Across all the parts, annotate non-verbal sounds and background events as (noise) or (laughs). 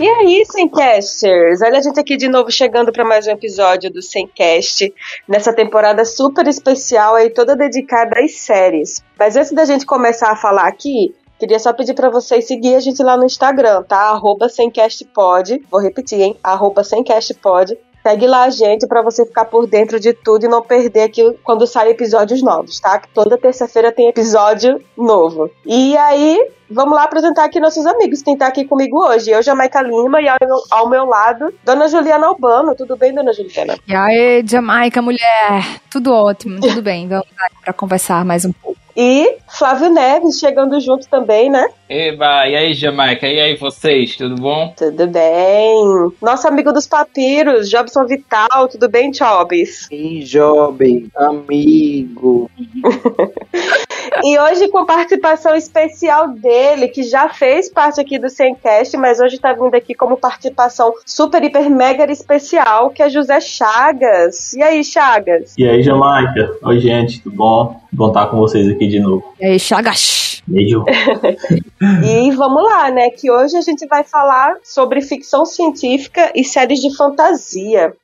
E aí, Semcasters? Olha a gente aqui de novo chegando para mais um episódio do Semcast, nessa temporada super especial aí, toda dedicada às séries. Mas antes da gente começar a falar aqui, Queria só pedir para vocês seguir a gente lá no Instagram, tá? Arroba semcastpod. Vou repetir, hein? Arroba semcastpod. Segue lá a gente para você ficar por dentro de tudo e não perder aqui quando saem episódios novos, tá? Que toda terça-feira tem episódio novo. E aí, vamos lá apresentar aqui nossos amigos. Quem tá aqui comigo hoje? Eu, Jamaica Lima, e ao meu, ao meu lado, Dona Juliana Albano. Tudo bem, Dona Juliana? E aí, Jamaica, mulher? Tudo ótimo, tudo bem. Vamos lá para conversar mais um pouco. E Flávio Neves chegando junto também, né? Eba, e aí, Jamaica? E aí, vocês? Tudo bom? Tudo bem. Nosso amigo dos papiros, Jobson Vital. Tudo bem, Jobs? Sim, Job, amigo. (laughs) e hoje com participação especial dele, que já fez parte aqui do Semcast, mas hoje tá vindo aqui como participação super, hiper, mega especial, que é José Chagas. E aí, Chagas? E aí, Jamaica? Oi, gente, tudo bom? Bom estar com vocês aqui de novo. E aí, Chagas? Beijo. (laughs) e vamos lá, né? Que hoje a gente vai falar sobre ficção científica e séries de fantasia.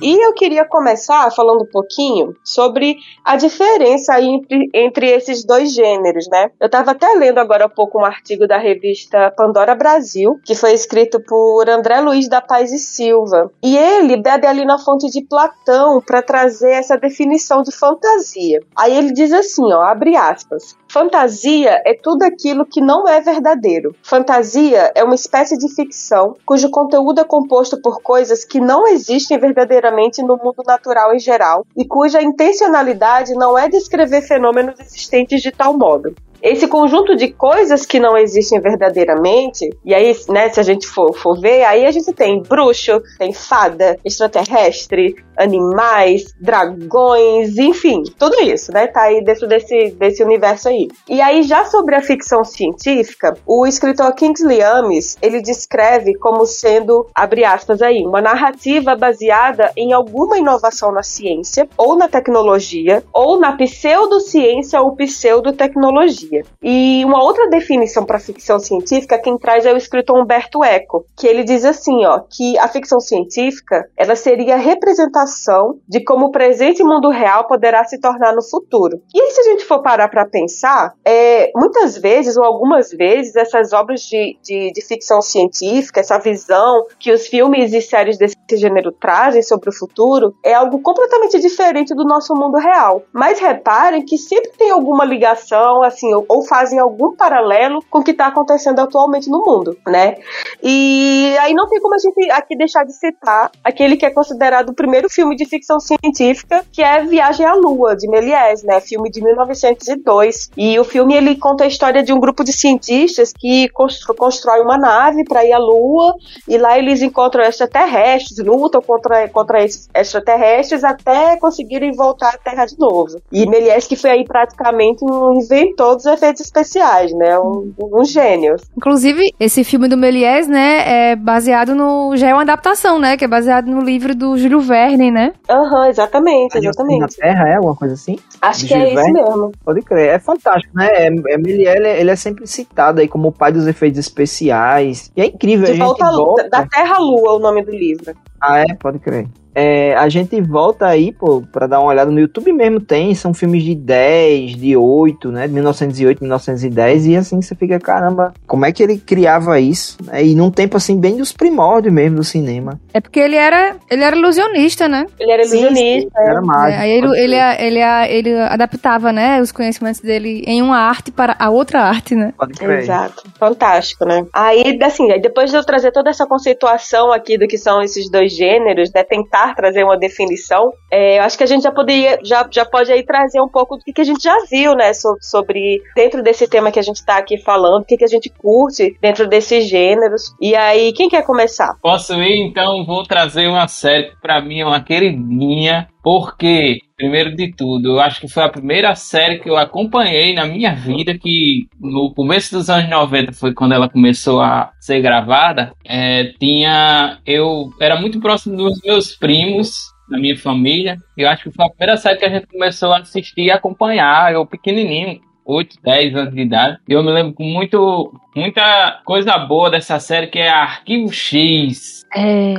E eu queria começar falando um pouquinho sobre a diferença entre, entre esses dois gêneros, né? Eu estava até lendo agora há pouco um artigo da revista Pandora Brasil, que foi escrito por André Luiz da Paz e Silva. E ele bebe ali na fonte de Platão para trazer essa definição de fantasia. Aí ele diz assim, ó, abre aspas. Fantasia é tudo aquilo que não é verdadeiro. Fantasia é uma espécie de ficção cujo conteúdo é composto por coisas que não existem verdadeiramente no mundo natural em geral e cuja intencionalidade não é descrever fenômenos existentes de tal modo esse conjunto de coisas que não existem verdadeiramente, e aí, né, se a gente for, for ver, aí a gente tem bruxo, tem fada, extraterrestre, animais, dragões, enfim, tudo isso, né, tá aí dentro desse, desse universo aí. E aí, já sobre a ficção científica, o escritor Kingsley Amis, ele descreve como sendo, abre aspas aí, uma narrativa baseada em alguma inovação na ciência, ou na tecnologia, ou na pseudociência ou pseudotecnologia. E uma outra definição para ficção científica quem traz é o escritor Humberto Eco, que ele diz assim, ó, que a ficção científica ela seria a representação de como o presente mundo real poderá se tornar no futuro. E aí, se a gente for parar para pensar, é, muitas vezes ou algumas vezes essas obras de, de, de ficção científica, essa visão que os filmes e séries desse gênero trazem sobre o futuro, é algo completamente diferente do nosso mundo real. Mas reparem que sempre tem alguma ligação, assim, ou fazem algum paralelo com o que está acontecendo atualmente no mundo, né? E aí não tem como a gente aqui deixar de citar aquele que é considerado o primeiro filme de ficção científica, que é Viagem à Lua, de Méliès, né? Filme de 1902. E o filme ele conta a história de um grupo de cientistas que constrói uma nave para ir à Lua e lá eles encontram extraterrestres, lutam contra, contra esses extraterrestres até conseguirem voltar à Terra de novo. E Méliès que foi aí praticamente um inventor dos efeitos especiais, né? Um, um gênio. Inclusive, esse filme do Méliès, né, é baseado no. Já é uma adaptação, né? Que é baseado no livro do Júlio Verne, né? Aham, uhum, exatamente, exatamente. Na Terra é alguma coisa assim? Acho que é isso mesmo. Pode crer. É fantástico, né? É, é Méliès, ele é sempre citado aí como o pai dos efeitos especiais. E é incrível, de a gente volta, volta... Da Terra à Lua, o nome do livro. Ah, é? Pode crer. É, a gente volta aí, pô, pra dar uma olhada no YouTube mesmo tem, são filmes de 10, de 8, né, de 1908, 1910, e assim você fica, caramba, como é que ele criava isso? É, e num tempo assim, bem dos primórdios mesmo do cinema. É porque ele era, ele era ilusionista, né? Ele era ilusionista. Sim, é. Era mágico. É, aí ele, ele, ele, ele, adaptava, né, os conhecimentos dele em uma arte para a outra arte, né? Pode crer. Exato. Fantástico, né? Aí, assim, aí depois de eu trazer toda essa conceituação aqui do que são esses dois gêneros, né, tentar trazer uma definição, é, eu acho que a gente já poderia, já, já pode aí trazer um pouco do que, que a gente já viu, né, sobre, sobre dentro desse tema que a gente está aqui falando, o que, que a gente curte dentro desses gêneros. E aí, quem quer começar? Posso ir? Então, vou trazer uma série que pra mim é uma queridinha, porque Primeiro de tudo, eu acho que foi a primeira série que eu acompanhei na minha vida, que no começo dos anos 90 foi quando ela começou a ser gravada. É, tinha. Eu era muito próximo dos meus primos, na minha família. Eu acho que foi a primeira série que a gente começou a assistir e acompanhar, eu pequenininho. 8, 10 anos de idade. E eu me lembro com muito, muita coisa boa dessa série que é Arquivo X. É.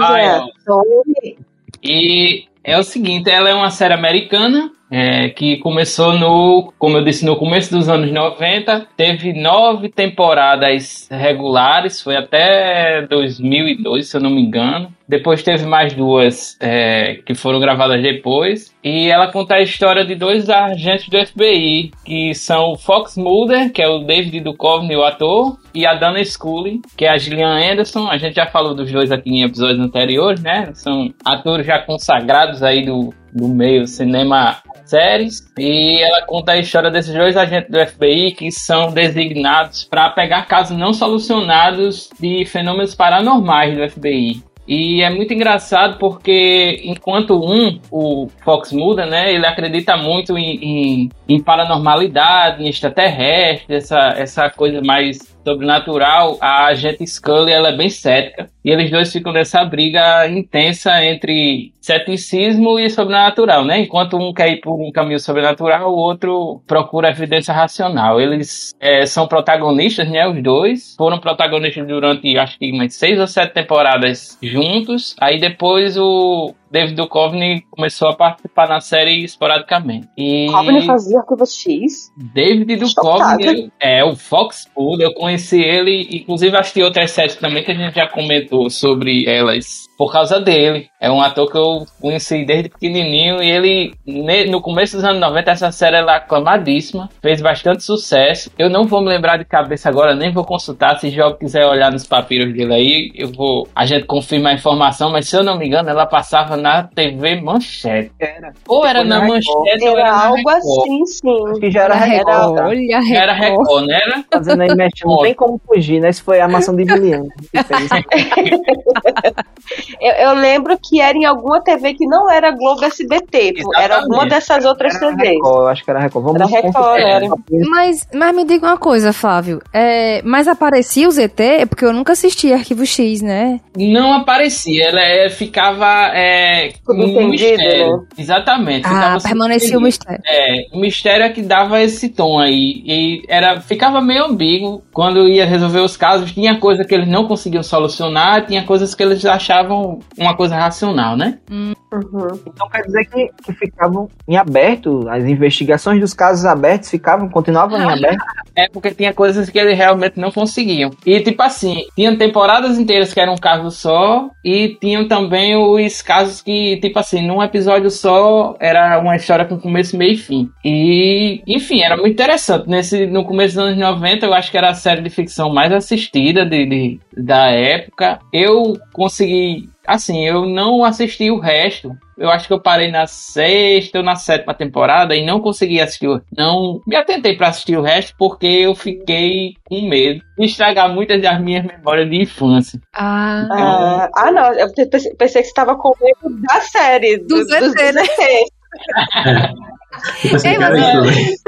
Olha, E é o seguinte, ela é uma série americana é, que começou no, como eu disse, no começo dos anos 90, teve nove temporadas regulares, foi até 2002, se eu não me engano. Depois teve mais duas é, que foram gravadas depois. E ela conta a história de dois agentes do FBI, que são o Fox Mulder, que é o David Duchovny, o ator, e a Dana Scully, que é a Gillian Anderson. A gente já falou dos dois aqui em episódios anteriores, né? São atores já consagrados aí do, do meio cinema séries e ela conta a história desses dois agentes do FBI que são designados para pegar casos não solucionados de fenômenos paranormais do FBI. E é muito engraçado porque enquanto um, o Fox muda, né? Ele acredita muito em, em, em paranormalidade, em extraterrestre, essa, essa coisa mais sobrenatural, a agente Scully ela é bem cética. E eles dois ficam nessa briga intensa entre ceticismo e sobrenatural, né? Enquanto um quer ir por um caminho sobrenatural, o outro procura evidência racional. Eles é, são protagonistas, né? Os dois foram protagonistas durante, acho que umas seis ou sete temporadas juntos. Aí depois o David Duchovny começou a participar na série esporadicamente. E Duchovny fazia Arquivo X? David Duchovny é o Fox Pool, eu conheci ele, inclusive assisti outras séries também que a gente já comentou sobre elas por causa dele. É um ator que eu conheci desde pequenininho e ele, no começo dos anos 90, essa série era aclamadíssima, fez bastante sucesso. Eu não vou me lembrar de cabeça agora, nem vou consultar. Se João quiser olhar nos papiros dele aí, eu vou. A gente confirma a informação, mas se eu não me engano, ela passava na TV Manchete. Era. Ou era na Manchete ou Era era na algo Record. assim, sim. Acho que já era Record. tá? Olha, Já Era Record, né? Era? Fazendo aí mexendo, não tem como fugir, né? Isso foi a maçã de Juliano. que fez. Eu, eu lembro que era em alguma TV que não era Globo SBT, pô, era alguma dessas outras Era TVs. Record, eu acho que era Record. Vamos Era Record, conferir. era. Mas, mas me diga uma coisa, Flávio. É, mas aparecia o ZT? É porque eu nunca assisti Arquivo X, né? Não aparecia, ela é, ficava é, no mistério. né? Exatamente. Ah, permanecia o mistério. É, o mistério é que dava esse tom aí. E era, ficava meio ambíguo quando ia resolver os casos. Tinha coisa que eles não conseguiam solucionar, tinha coisas que eles achavam uma coisa racional, né? Uhum. Então quer dizer que, que ficavam em aberto, as investigações dos casos abertos ficavam, continuavam em aberto. É porque tinha coisas que eles realmente não conseguiam. E tipo assim, tinham temporadas inteiras que eram um caso só, e tinham também os casos que, tipo assim, num episódio só era uma história com começo, meio e fim. E, enfim, era muito interessante. Nesse, no começo dos anos 90, eu acho que era a série de ficção mais assistida de, de- da época. Eu consegui. Assim, eu não assisti o resto. Eu acho que eu parei na sexta ou na sétima temporada e não consegui assistir. o- Não me atentei para assistir o resto porque eu fiquei com medo de estragar muitas das minhas memórias de infância. Ah. Ah, ah, não, eu pensei, que você estava com medo da série, do, Do né? ZT. (laughs) Eu pensei Ei, que era mas- isso.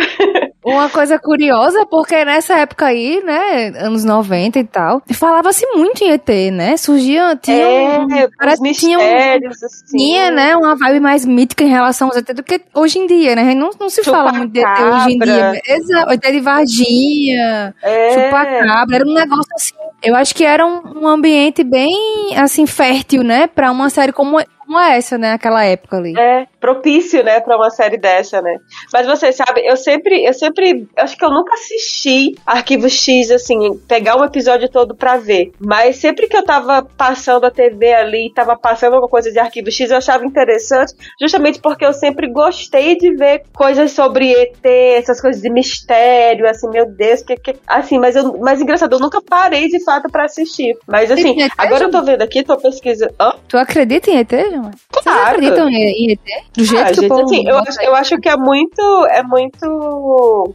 Uma coisa curiosa, porque nessa época aí, né, anos 90 e tal, falava-se muito em ET, né? Surgia, tinha, um- É, parece os que tinha um- assim. tinha, né, uma vibe mais mítica em relação aos ET do que hoje em dia, né? Não, não se fala muito de ET hoje em dia. Chupacabra. Exato, ET de Varginha, É, chupacabra, era um negócio assim. Eu acho que era um, um ambiente bem, assim, fértil, né, pra uma série como, como essa, né, naquela época ali. é propício, né, pra uma série dessa, né? Mas você sabe, eu sempre, eu sempre, acho que eu nunca assisti Arquivo X, assim, pegar um episódio todo pra ver. Mas sempre que eu tava passando a TV ali, tava passando alguma coisa de Arquivo X, eu achava interessante, justamente porque eu sempre gostei de ver coisas sobre ET, essas coisas de mistério, assim, meu Deus, que, que assim, mas eu, mas engraçado, eu nunca parei de fato pra assistir. Mas assim, agora eu tô vendo aqui, tô pesquisando. Tu acredita em ET, João? Vocês Claro. acreditam em, em ET? Do jeito Ah, que gente, o povo assim, eu, acho, eu acho que é muito. É muito.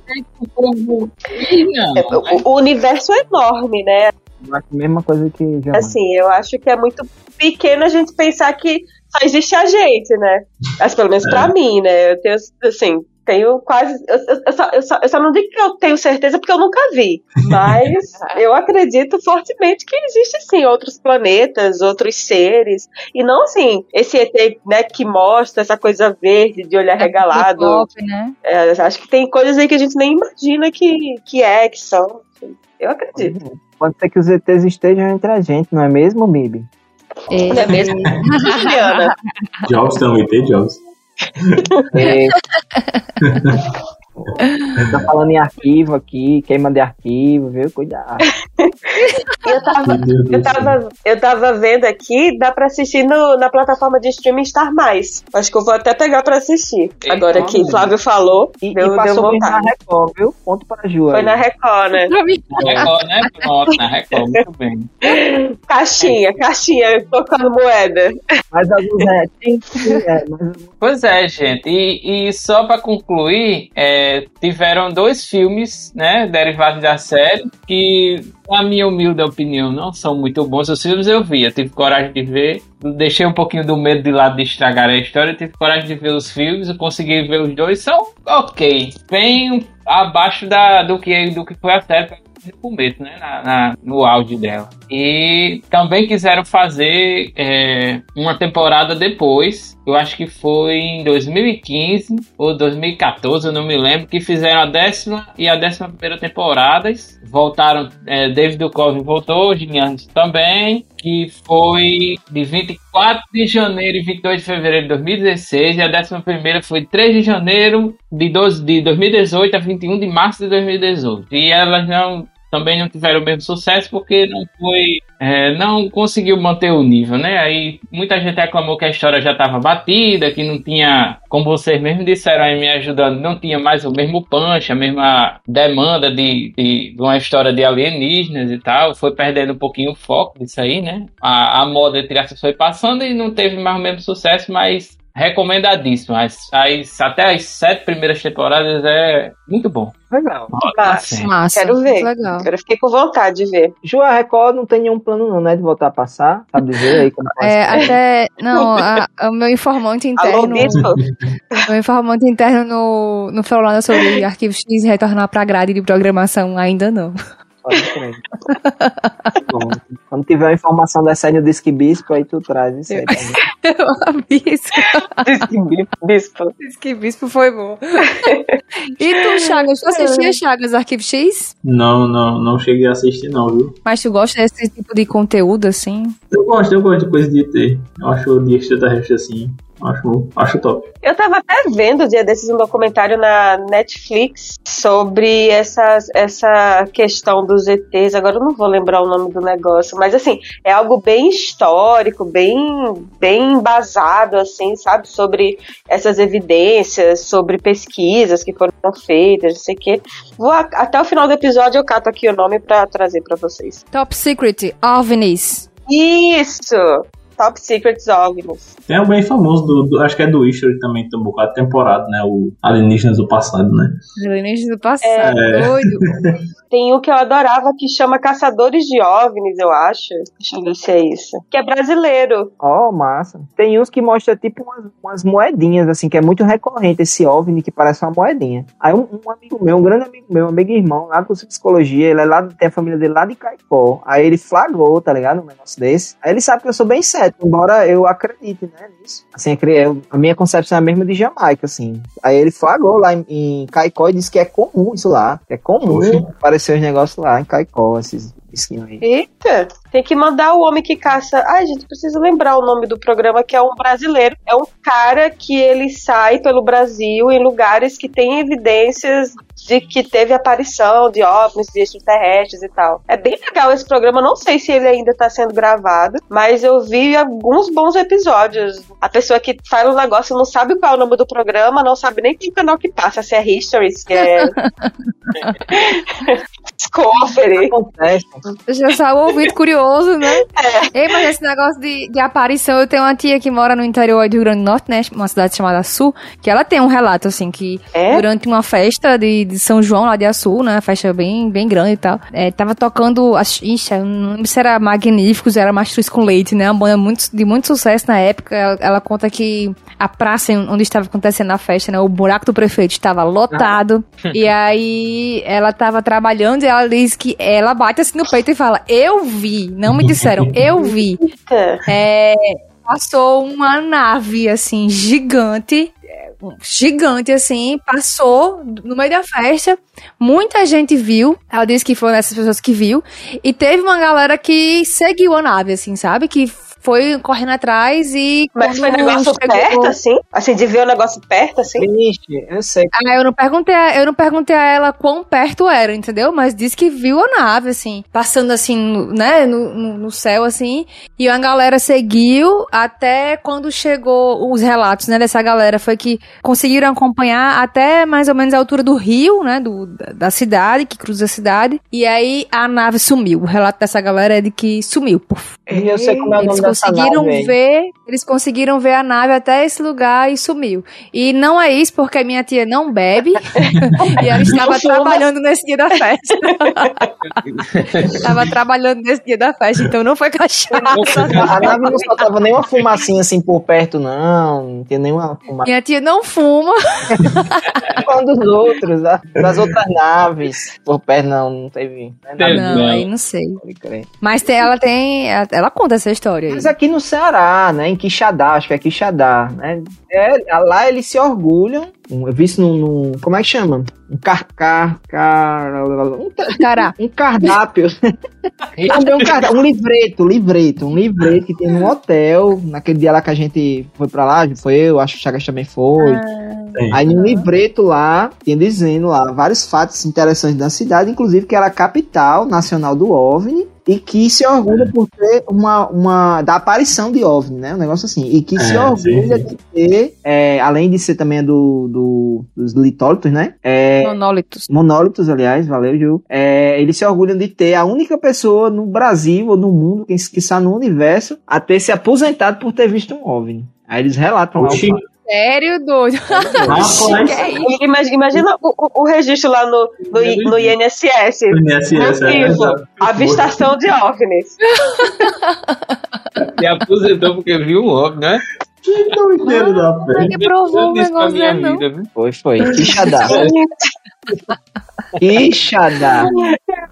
Não, é- o, o universo é enorme, né? Eu acho a mesma coisa que já. Assim, eu acho que é muito pequeno a gente pensar que só existe a gente, né? Mas pelo menos pra mim, né? Eu tenho, assim, Tenho quase. Eu, eu, só, eu, só, eu só não digo que eu tenho certeza porque eu nunca vi. Mas (laughs) eu acredito fortemente que existe sim outros planetas, outros seres. E não assim, esse ET né, que mostra essa coisa verde de olhar É regalado. né? É, acho que tem coisas aí que a gente nem imagina que, que é, que são. enfim. Eu acredito. Pode ser que os ETs estejam entre a gente, não é mesmo, Bibi? Não é mesmo? (laughs) Juliana. Jobs também, tem Jobs. Thanks. (laughs) Eh, (laughs) tá falando em arquivo aqui, queima de arquivo, viu? Cuidado. (laughs) Eu tava, eu tava, eu tava vendo aqui, dá pra assistir no, na plataforma de streaming Star Mais. Acho que eu vou até pegar pra assistir. Agora que Eita. Flávio falou, E, deu, e passou na. Record, viu? Ponto para a Ju. Foi aí. na Record, né? Pra Na Record, né? Pronto, na Record, muito bem. Caixinha, caixinha, tocando moeda. Mas alguns é. É, mas Pois é, gente. E, e só pra concluir, é, tiveram dois filmes, né, derivados da série, que, na minha humilde opinião, não são muito bons. Os filmes eu vi, eu tive coragem de ver. Deixei um pouquinho do medo de lado de estragar a história, tive coragem de ver os filmes, eu consegui ver os dois, são ok. Bem abaixo da, do, que, do que foi a série no começo, né? Na, na- no áudio dela. E também quiseram fazer é, uma temporada depois. Eu acho que foi em 2015 ou 2014, eu não me lembro, que fizeram a décima e a décima primeira temporadas. Voltaram, é, David Duchovny voltou, Gillian também, que foi de 24 de janeiro e 22 de fevereiro de 2016, e a décima primeira foi de 3 de janeiro de, 12, de 2018 a 21 de março de 2018. E elas não também não tiveram o mesmo sucesso porque não foi é, não conseguiu manter o nível, né? Aí muita gente reclamou que a história já estava batida, que não tinha, como vocês mesmos disseram aí me ajudando, não tinha mais o mesmo punch, a mesma demanda de, de, de uma história de alienígenas e tal. Foi perdendo um pouquinho o foco disso aí, né? A, a moda entre aspas foi passando e não teve mais o mesmo sucesso, mas recomendadíssimo. As, as, até as sete primeiras temporadas é muito bom. legal. Massa. Sim. massa. Quero ver. Legal. Agora eu fiquei com vontade de ver. Ju, a Record não tem nenhum plano, não, né? De voltar a passar. Sabe dizer aí como É, ser? até. (laughs) Não, a- o meu informante Alô, interno. Bispo? meu informante interno no, no falou nada sobre Arquivo X retornar pra grade de programação, ainda não. (laughs) Quando tiver uma informação da série do Disque Bispo, aí tu traz isso aí. (laughs) Bispo. Diz que bispo foi bom. e tu, Chagas, tu assistia Chagas Arquivo X? Não, não, não cheguei a assistir não, viu? Mas tu gosta desse tipo de conteúdo, assim? Eu gosto, eu gosto de coisa de ET. Eu acho de extraterrestre assim. Acho, acho top. Eu tava até vendo o dia desses um documentário na Netflix sobre essa, essa questão dos ETs. Agora eu não vou lembrar o nome do negócio, mas assim, é algo bem histórico, bem, bem embasado, assim, sabe? Sobre essas evidências, sobre pesquisas que foram feitas, não sei o quê. Vou, a- até o final do episódio eu cato aqui o nome pra trazer pra vocês. Top Secret, OVNIs. Isso! Top Secrets OVNIs. Tem um bem famoso, do, do- acho que é do History também, tem um bocado de temporada, né? O Alienígenas do Passado, né? Alienígenas do passado, É. doido. (laughs) Tem um que eu adorava que chama Caçadores de OVNIs, eu acho. Deixa eu ver se é isso. Que é brasileiro. Ó, massa. Tem uns que mostra tipo umas, umas moedinhas, assim, que é muito recorrente esse OVNI que parece uma moedinha. Aí um, um amigo meu, um grande amigo meu, um amigo irmão, lá com psicologia, ele é lá, tem a família dele lá de Caicó. Aí ele flagrou, tá ligado? Um negócio desse. Aí ele sabe que eu sou bem embora eu acredite, né, nisso. Assim, eu- a minha concepção é a mesma de Jamaica, assim. Aí ele flagrou lá em, em Caicó e disse que é comum isso lá. Que é comum aparecer os negócios lá em Caicó, esses aí. Eita! Tem que mandar o homem que caça. Ai, gente, preciso lembrar o nome do programa, que é um brasileiro. É um cara que ele sai pelo Brasil em lugares que tem evidências de que teve aparição de OVNIs, de extraterrestres e tal. É bem legal esse programa. Não sei se ele ainda tá sendo gravado, mas eu vi alguns bons episódios. A pessoa que faz o negócio não sabe qual é o nome do programa, não sabe nem que canal que passa, se é History, se é. (laughs) Discovery. Acontece, Deixa só o ouvido curioso, né? Ei, mas esse negócio de, de aparição, eu tenho uma tia que mora no interior do Rio Grande do Norte, né? Uma cidade chamada Sul, que ela tem um relato, assim, que É? durante uma festa de, de São João lá de Açu, né? Festa bem, bem grande e tal. É, tava tocando. Ixi, eu não lembro se era Magníficos, era Mastruz com Leite, né? Uma banda muito, de muito sucesso na época. Ela, ela conta que a praça onde estava acontecendo a festa, né? O buraco do prefeito estava lotado. e aí ela tava trabalhando e ela diz que ela bate assim no peito e fala: Eu vi, não me disseram, (laughs) eu vi. É, passou uma nave, assim, gigante. é, um- Gigante, assim, passou no meio da festa. Muita gente viu. Ela disse que foram essas pessoas que viu. E teve uma galera que seguiu a nave, assim, sabe? Que foi correndo atrás e. Mas foi negócio chegou- perto, assim? Assim, de ver o negócio perto, assim? Vixe, eu sei. Ah, eu não perguntei, a- eu não perguntei a ela quão perto era, entendeu? Mas disse que viu a nave, assim, passando assim, no- né, no, no, no céu, assim. E a galera seguiu até quando chegou os relatos, né, dessa galera. Foi que conseguiram acompanhar até mais ou menos a altura do rio, né, do, da, da cidade, que cruza a cidade. E aí a nave sumiu. O relato dessa galera é de que sumiu. Puf. E eu sei como é o nome dessa conseguiram ver, eles conseguiram ver a nave até esse lugar e sumiu. E não é isso porque minha tia não bebe (laughs) e ela estava trabalhando nesse dia da festa. (laughs) Estava trabalhando nesse dia da festa, então não foi cachaça. A, a nave não soltava nenhuma fumacinha assim por perto, não. Não tinha nenhuma fumaça. Minha tia não fuma. (laughs) Um dos outros, da- das outras naves. Por perto, não, não teve. Não. Não, Não. aí não sei. Mas tem- ela tem, ela conta essa história aí. Mas aqui no Ceará, né, em Quixadá, acho que é Quixadá, né, é, lá eles se orgulham, um- eu vi isso num, num- como é que chama? Um carcar, car, um, Cará. (laughs) um cardápio, também um cardápio, um livreto, livreto, um livreto que tem num hotel, naquele dia lá que a gente foi pra lá, foi eu, acho que o Chagas também foi, Sim. Aí no livreto lá, tinha dizendo lá vários fatos interessantes da cidade, inclusive que era a capital nacional do OVNI e que se orgulha por ter uma, uma da aparição de OVNI, né? Um negócio assim. E que se É, orgulha sim, de ter, é, além de ser também do, do- dos litólitos, né? É, Monólitos. monólitos, aliás, valeu, Ju. É, eles se orgulham de ter a única pessoa no Brasil ou no mundo, que está no universo, a ter se aposentado por ter visto um OVNI. Aí eles relatam lá o fato. Sério, doido? É isso? (laughs) Imagina, imagina o, o- registro lá no, no, I- no INSS. INSS, é, avistação de OVNIs. (laughs) Se aposentou porque viu um óbvio, né? Que doideira da fé. Ninguém provou pra negócio, minha né, não. vida, viu? Foi, foi. Quixadá. Quixadá.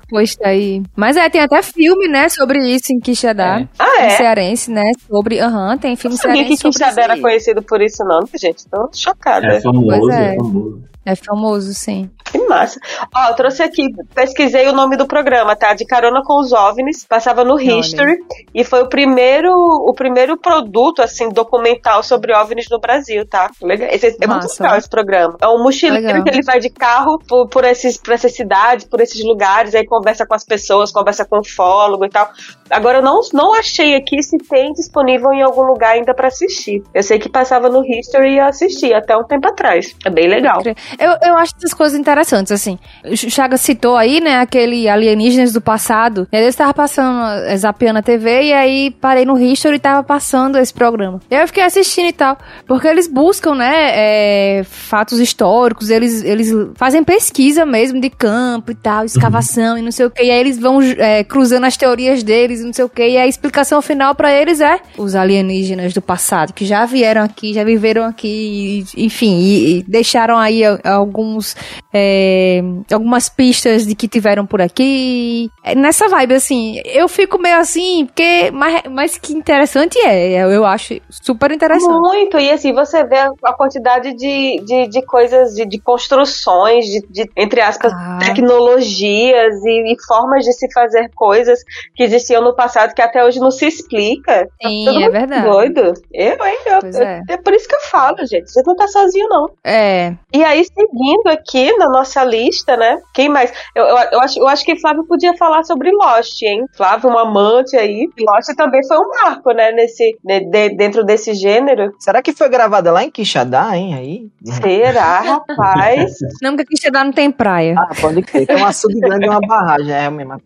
Pois tá aí. Mas é, tem até filme, né, sobre isso em Quixadá. É. Ah, é? cearense, né? Sobre. Aham, tem filme Não sabia que cearense sobre Quixadá isso. era conhecido por isso, não, gente. Tô chocada. É famoso, Pois é. é. famoso. É famoso, sim. Que massa. Ó, eu trouxe aqui, pesquisei o nome do programa, tá? De Carona com os OVNIs, passava no History, e foi o primeiro, o primeiro produto, assim, documental sobre OVNIs no Brasil, tá? Legal. Esse, é muito legal esse programa. É um mochileiro Legal. que ele vai de carro por, por, esses, por essas cidades, por esses lugares, aí conversa com as pessoas, conversa com o ufólogo e tal. Agora, eu não, não achei aqui se tem disponível em algum lugar ainda pra assistir. Eu sei que passava no History e eu assisti até um tempo atrás. É bem legal. Eu, eu acho essas coisas interessantes, assim. O Chaga citou aí, né, aquele Alienígenas do passado. E aí eu estava passando, eh, zapeando a TV, e aí parei no History e tava passando esse programa. E aí eu fiquei assistindo e tal. Porque eles buscam, né, eh, fatos históricos, eles, eles fazem pesquisa mesmo de campo e tal, escavação e não sei o que. E aí eles vão eh, cruzando as teorias deles e não sei o que. E a explicação final pra eles é os alienígenas do passado, que já vieram aqui, já viveram aqui, e- enfim, e, e deixaram aí alguns é, algumas pistas de que tiveram por aqui. É, Nessa vibe, assim, eu fico meio assim, porque. Mas, mas que interessante é, eu, acho super interessante. Muito, e assim, você vê a quantidade de, de, de coisas, de, de construções, de, de, entre aspas, Ah. tecnologias e, e formas de se fazer coisas que existiam no passado que até hoje não se explica. Tá Sim, é verdade. Doido. Eu, hein? Eu, eu- é. é. por isso que eu falo, gente. Você não tá sozinho, não. É, E aí, seguindo aqui na nossa lista, né? Quem mais? Eu, eu, eu, acho, eu acho que Flávio podia falar sobre Lost, hein? Flávio, um amante aí. Lost também foi um marco, né? Nesse, de, dentro desse gênero. Será que foi gravada lá em Quixadá, hein? Aí? Será, (laughs) rapaz? Não, porque Quixadá não tem praia. Ah, pode crer. Tem uma subgrande e uma barragem, é mesmo.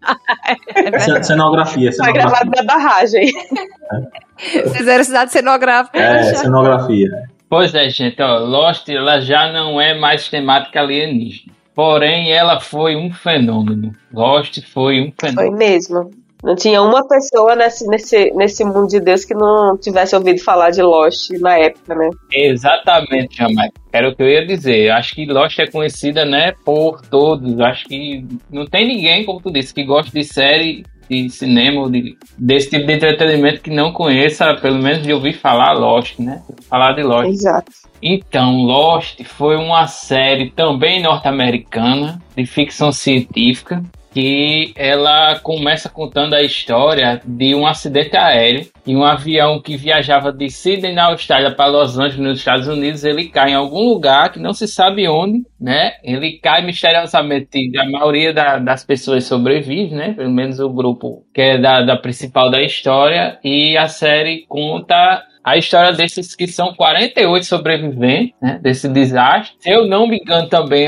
É cenografia, cenografia. Foi gravado na barragem. Fizeram cidade cenográfica. É, cenografia. Pois é, gente, ó, Lost ela já não é mais temática alienígena. Porém, ela foi um fenômeno. Lost foi um fenômeno. Foi mesmo. Não tinha uma pessoa nesse, nesse, nesse mundo de Deus que não tivesse ouvido falar de Lost na época, né? Exatamente, Jamaica. Era o que eu ia dizer. Acho que Lost é conhecida, né, por todos. Acho que não tem ninguém, como tu disse, que gosta de série de cinema, de, desse tipo de entretenimento que não conheça, pelo menos de ouvir falar Lost, né? Falar de Lost. Exato. Então, Lost foi uma série também norte-americana de ficção científica que ela começa contando a história de um acidente aéreo e um avião que viajava de Sydney na Austrália para Los Angeles nos Estados Unidos, ele cai em algum lugar que não se sabe onde, né? Ele cai misteriosamente, a maioria da, das pessoas sobrevive, né? Pelo menos o grupo que é da, da principal da história e a série conta a história desses que são 48 sobreviventes né, desse desastre. Se eu não me engano também,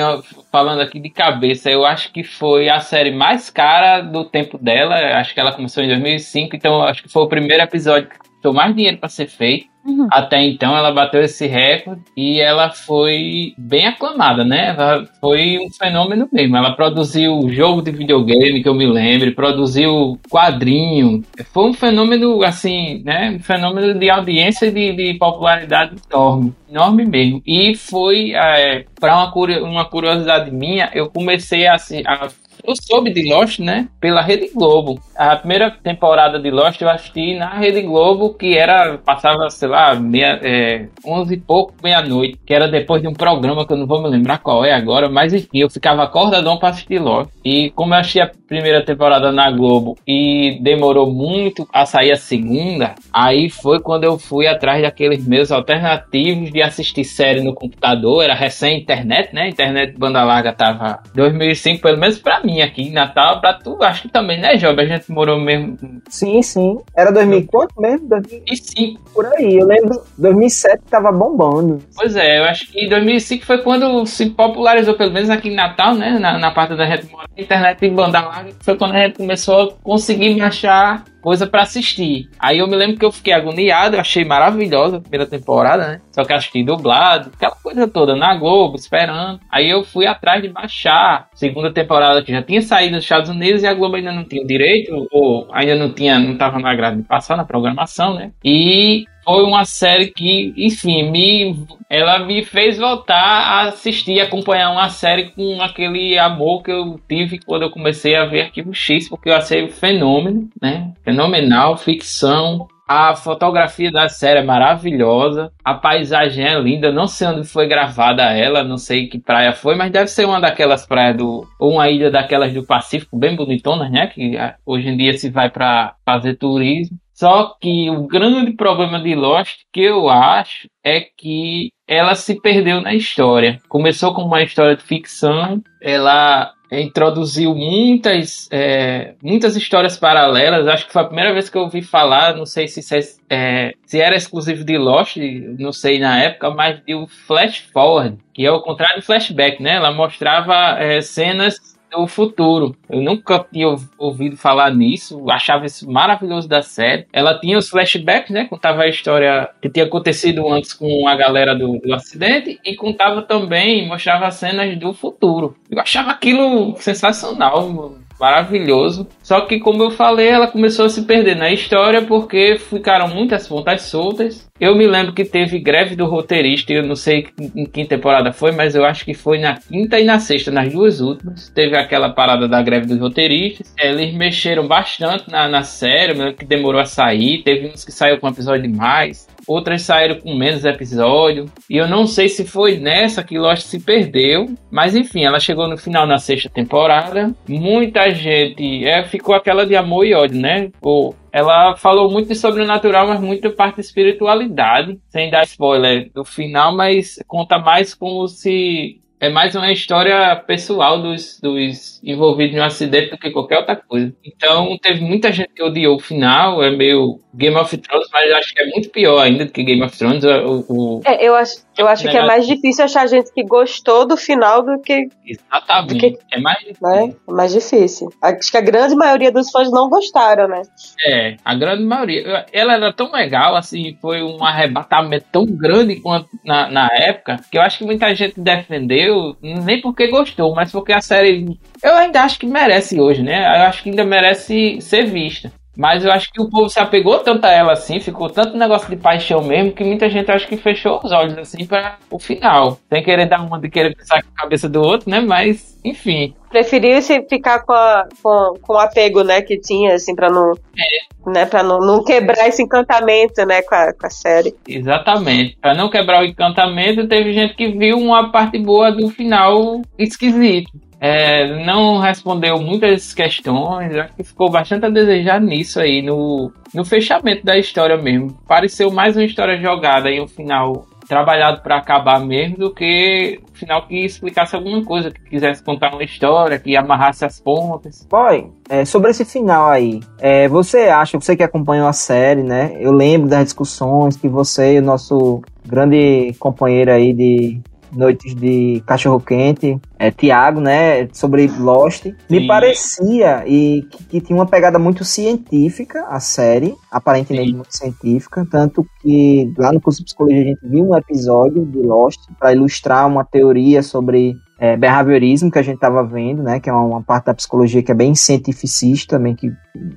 falando aqui de cabeça, eu acho que foi a série mais cara do tempo dela. Acho que ela começou em 2005, então acho que foi o primeiro episódio que custou mais dinheiro para ser feito. Uhum. Até então ela bateu esse recorde e ela foi bem aclamada, né? Ela foi um fenômeno mesmo. Ela produziu jogo de videogame, que eu me lembro, produziu quadrinho. Foi um fenômeno, assim, né? Um fenômeno de audiência e de, de popularidade enorme. Enorme mesmo. E foi, é, para uma, curiosidade minha, eu comecei a, a eu soube de Lost, né? Pela Rede Globo. A primeira temporada de Lost eu assisti na Rede Globo, que era, passava, sei lá, meia, é, 11 e pouco, meia-noite, que era depois de um programa que eu não vou me lembrar qual é agora, mas enfim, eu ficava acordadão pra assistir Lost. E como eu achei a primeira temporada na Globo e demorou muito a sair a segunda, aí foi quando eu fui atrás daqueles meus alternativos de assistir série no computador, era recém-internet, né? Internet banda larga tava 2005, pelo menos pra mim aqui em Natal, pra tu, acho que também, né, Job? A gente morou mesmo. Sim, sim. Era 2000 quanto mesmo? 2005. Por aí, eu lembro. 2007 tava bombando. Pois é, eu acho que 2005 foi quando se popularizou, pelo menos aqui em Natal, né? Na, na parte da gente mora, internet em banda larga, foi quando a gente começou a conseguir achar coisa para assistir. Aí eu me lembro que eu fiquei agoniado, eu achei maravilhosa a primeira temporada, né? Só que assisti dublado, aquela coisa toda na Globo, esperando. Aí eu fui atrás de baixar segunda temporada que já tinha saído nos Estados Unidos e a Globo ainda não tinha direito, ou ainda não tinha, não tava na grade de passar na programação, né? E foi uma série que, enfim, me, ela me fez voltar a assistir, acompanhar uma série com aquele amor que eu tive quando eu comecei a ver Arquivo X, porque eu achei um fenômeno, né? Fenomenal, ficção, a fotografia da série é maravilhosa, a paisagem é linda. Não sei onde foi gravada ela, não sei que praia foi, mas deve ser uma daquelas praias do. ou uma ilha daquelas do Pacífico, bem bonitonas, né? Que ah, hoje em dia se vai para fazer turismo. Só que o grande problema de Lost, que eu acho, é que ela se perdeu na história. Começou como uma história de ficção, ela introduziu muitas, é, muitas histórias paralelas. Acho que foi a primeira vez que eu ouvi falar, não sei se, é, se era exclusivo de Lost, não sei na época, mas de um flash forward, que é o contrário do flashback, né? Ela mostrava é, cenas o futuro. Eu nunca tinha ouvido falar nisso, achava isso maravilhoso da série. Ela tinha os flashbacks, né? Contava a história que tinha acontecido antes com a galera do, do acidente e contava também, mostrava cenas do futuro. Eu achava aquilo sensacional maravilhoso. Só que, como eu falei, ela começou a se perder na história porque ficaram muitas pontas soltas. Eu me lembro que teve greve do roteirista, eu não sei em que temporada foi, mas eu acho que foi na quinta e na sexta, nas duas últimas. Teve aquela parada da greve dos roteiristas. Eles mexeram bastante na, na série, lembro que demorou a sair. Teve uns que saiu com um episódio demais outras saíram com menos episódio. E eu não sei se foi nessa que Lost se perdeu, mas enfim, ela chegou no final na sexta temporada. Muita gente é, ficou aquela de amor e ódio, né? Pô, ela falou muito de sobrenatural, mas muito parte de espiritualidade, sem dar spoiler do final, mas conta mais como se é mais uma história pessoal dos, dos envolvidos no acidente do que qualquer outra coisa. Então, teve muita gente que odiou o final, é meio Game of Thrones, mas acho que é muito pior ainda do que Game of Thrones. O, o... É, eu acho, eu acho que é mais difícil achar gente que gostou do final do que. Exatamente. Do que, é mais difícil. Né? É mais difícil. Acho que a grande maioria dos fãs não gostaram, né? É, a grande maioria. Ela era tão legal, assim, foi um arrebatamento tão grande quanto na, na época, que eu acho que muita gente defendeu, nem porque gostou, mas porque a série. Eu ainda acho que merece hoje, né? Eu acho que ainda merece ser vista. Mas eu acho que o povo se apegou tanto a ela assim, ficou tanto negócio de paixão mesmo, que muita gente acho que fechou os olhos assim para o final. Sem querer dar uma de querer pensar com a cabeça do outro, né? Mas, enfim. Preferiu se ficar com, a, com, com o apego, né, que tinha, assim, pra não. É. Né, pra não, não quebrar esse encantamento, né, com a, com a série. Exatamente. Pra não quebrar o encantamento, teve gente que viu uma parte boa do final esquisito. É, não respondeu muitas questões, acho que ficou bastante a desejar nisso aí, no, no fechamento da história mesmo. Pareceu mais uma história jogada e um final trabalhado para acabar mesmo do que um final que explicasse alguma coisa, que quisesse contar uma história, que amarrasse as pontas. Boy, é, sobre esse final aí, é, você acha, você que acompanhou a série, né? Eu lembro das discussões que você e o nosso grande companheiro aí de Noites de Cachorro Quente, é, Tiago, né, sobre Lost. Sim. Me parecia e que, que, tinha uma pegada muito científica a série, aparentemente Sim. muito científica, tanto que lá no curso de psicologia a gente viu um episódio de Lost para ilustrar uma teoria sobre é, behaviorismo que a gente estava vendo, né, que é uma, uma, parte da psicologia que é bem cientificista, também que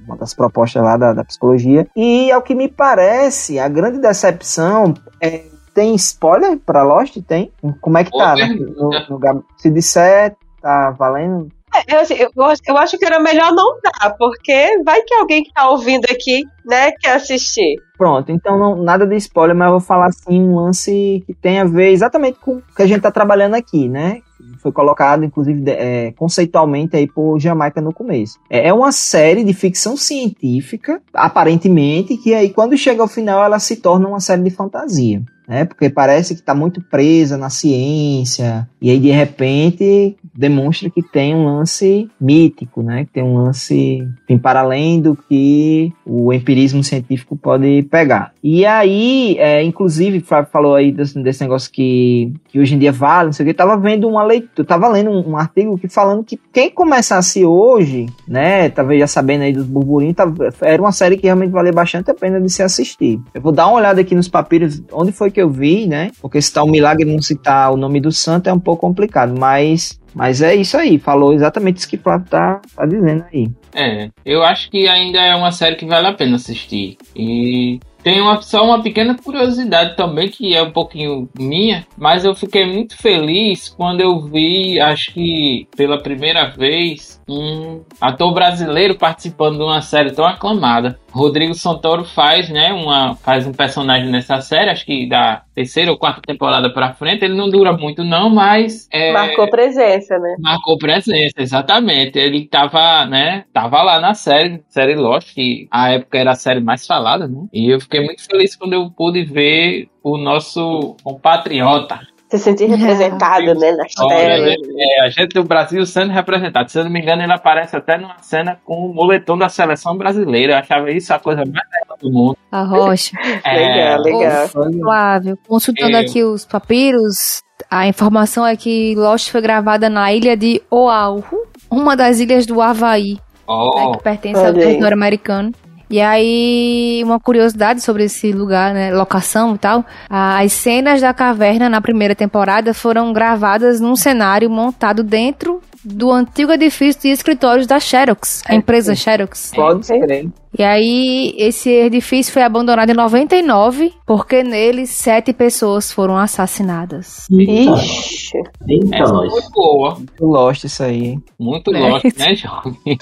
uma das propostas lá da, da psicologia. E ao que me parece, a grande decepção é tem spoiler pra Lost? Tem? Como é que tá? Né? No, no, se disser, tá valendo? É, eu, assim, eu, eu, acho que era melhor não dar, porque vai que alguém que tá ouvindo aqui, né, quer assistir. Pronto, então não, nada de spoiler, mas eu vou falar assim um lance que tem a ver exatamente com o que a gente tá trabalhando aqui, né? Foi colocado, inclusive, é, conceitualmente aí por Jamaica no começo. É, é uma série de ficção científica, aparentemente, que aí quando chega ao final ela se torna uma série de fantasia né? Porque parece que está muito presa na ciência e aí de repente demonstra que tem um lance mítico, né? Que tem um lance enfim, para além do que o empirismo científico pode pegar. E aí, é, inclusive, Flávio falou aí desse, desse, negócio que, que hoje em dia vale, não sei o que, tava vendo uma leitura, tava lendo um, um, artigo que falando que quem começasse hoje, né, talvez já sabendo aí dos burburinhos, tava, era uma série que realmente valia bastante a pena de se assistir. Eu vou dar uma olhada aqui nos papiros, onde foi que eu vi, né? Porque citar o milagre e não citar o nome do santo é um pouco complicado, mas mas é isso aí, falou exatamente isso que o Flávio tá, tá dizendo aí. É, eu acho que ainda é uma série que vale a pena assistir. E tem uma, só uma pequena curiosidade também, que é um pouquinho minha, mas eu fiquei muito feliz quando eu vi, acho que pela primeira vez, um ator brasileiro participando de uma série tão aclamada. Rodrigo Santoro faz, né, uma, faz um personagem nessa série, acho que da terceira ou quarta temporada pra frente. Ele não dura muito, não, mas. É, marcou presença, né? Marcou presença, exatamente. Ele tava, né, tava lá na série, série Lost, que a época era a série mais falada, né? E eu fiquei muito feliz quando eu pude ver o nosso compatriota se sentir representado, né, nas telas. É, a gente do Brasil sendo representado. Se eu não me engano, ele aparece até numa cena com o moletom da seleção brasileira. Eu achava isso a coisa mais legal do mundo. A rocha. (laughs) É, legal, legal. Flávio, consultando é. aqui os papiros, a informação é que Lost foi gravada na ilha de Oahu, uma das ilhas do Havaí, oh. né, que pertence ao território americano. E aí, uma curiosidade sobre esse lugar, né? Locação e tal. As cenas da caverna na primeira temporada foram gravadas num cenário montado dentro do antigo edifício de escritórios da Xerox, a empresa Xerox. Pode ser. E aí, esse edifício foi abandonado em 99, porque nele sete pessoas foram assassinadas. Ixi. Eita, muito boa. Muito Lost isso aí. Muito é. Lost, né, jovem?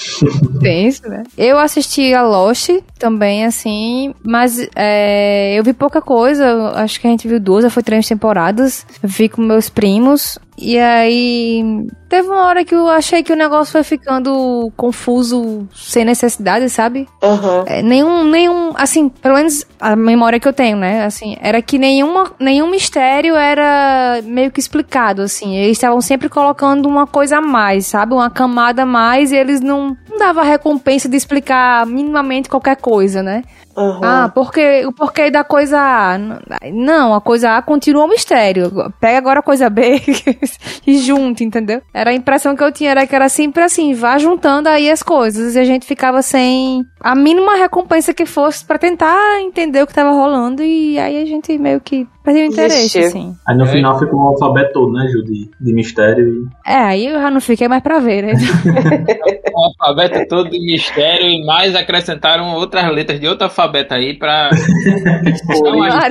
Penso, (laughs) né? Eu assisti a Lost também, assim, mas é, eu vi pouca coisa. Acho que a gente viu duas, foi três temporadas. Eu vi com meus primos. E aí, teve uma hora que eu achei que o negócio foi ficando confuso, sem necessidade, sabe? Uhum. Uhum. É, nenhum, nenhum, assim, pelo menos a memória que eu tenho, né? Assim, era que nenhuma, nenhum mistério era meio que explicado, assim. Eles estavam sempre colocando uma coisa a mais, sabe? Uma camada a mais e eles não, não davam a recompensa de explicar minimamente qualquer coisa, né? Uhum. Ah, porque o porquê da coisa A. Não, a coisa A continua um mistério. Pega agora a coisa B (laughs) e junta, entendeu? Era a impressão que eu tinha, era que era sempre assim, vá juntando aí as coisas. E a gente ficava sem a mínima recompensa que fosse pra tentar entender o que tava rolando. E aí a gente meio que perdeu o interesse, assim. Aí no É. final fica o alfabeto todo, né, Ju, de, de mistério. E... É, aí eu já não fiquei mais pra ver, né? O (laughs) alfabeto todo de mistério e mais acrescentaram outras letras de outro alfabeto aí pra. (laughs)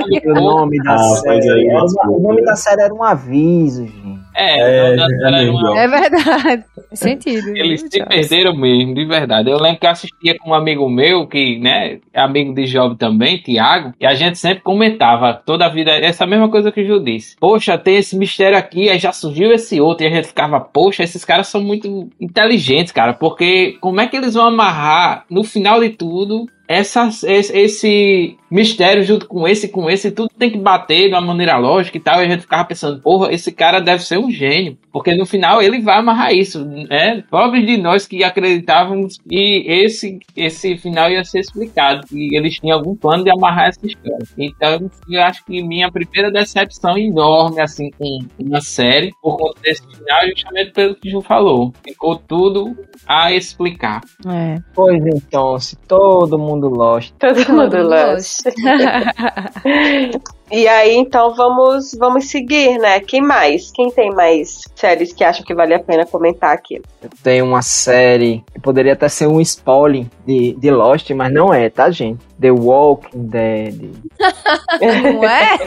Que- O nome da Ah, série. o nome da série era um aviso, gente. É, É, é uma- É verdade. Faz sentido. Eles se perderam mesmo, de verdade. Eu lembro que eu assistia com um amigo meu, que, né, é amigo de Job também, Tiago, e a gente sempre comentava toda a vida, essa mesma coisa que o Ju disse. Poxa, tem esse mistério aqui, aí já surgiu esse outro, e a gente ficava, poxa, esses caras são muito inteligentes, cara, porque como é que eles vão amarrar, no final de tudo, essas, esse, esse mistério junto com esse, com esse, tudo tem que bater de uma maneira lógica e tal. E a gente ficava pensando, porra, esse cara deve ser um gênio. Porque no final ele vai amarrar isso, né? Pobres de nós que acreditávamos que esse, esse final ia ser explicado, que eles tinham algum plano de amarrar essa história. Então, eu acho que minha primeira decepção enorme, assim, com uma série, por conta desse final, justamente pelo que o Ju falou. Ficou tudo a explicar. É. Pois então, se todo mundo Lost. Todo mundo mundo Lost. (laughs) E aí, então, vamos, vamos seguir, né? Quem mais? Quem tem mais séries que acham que vale a pena comentar aqui? Tem uma série que poderia até ser um spoiler de, de Lost, mas não é, tá, gente? The Walking Dead. (laughs) Não é?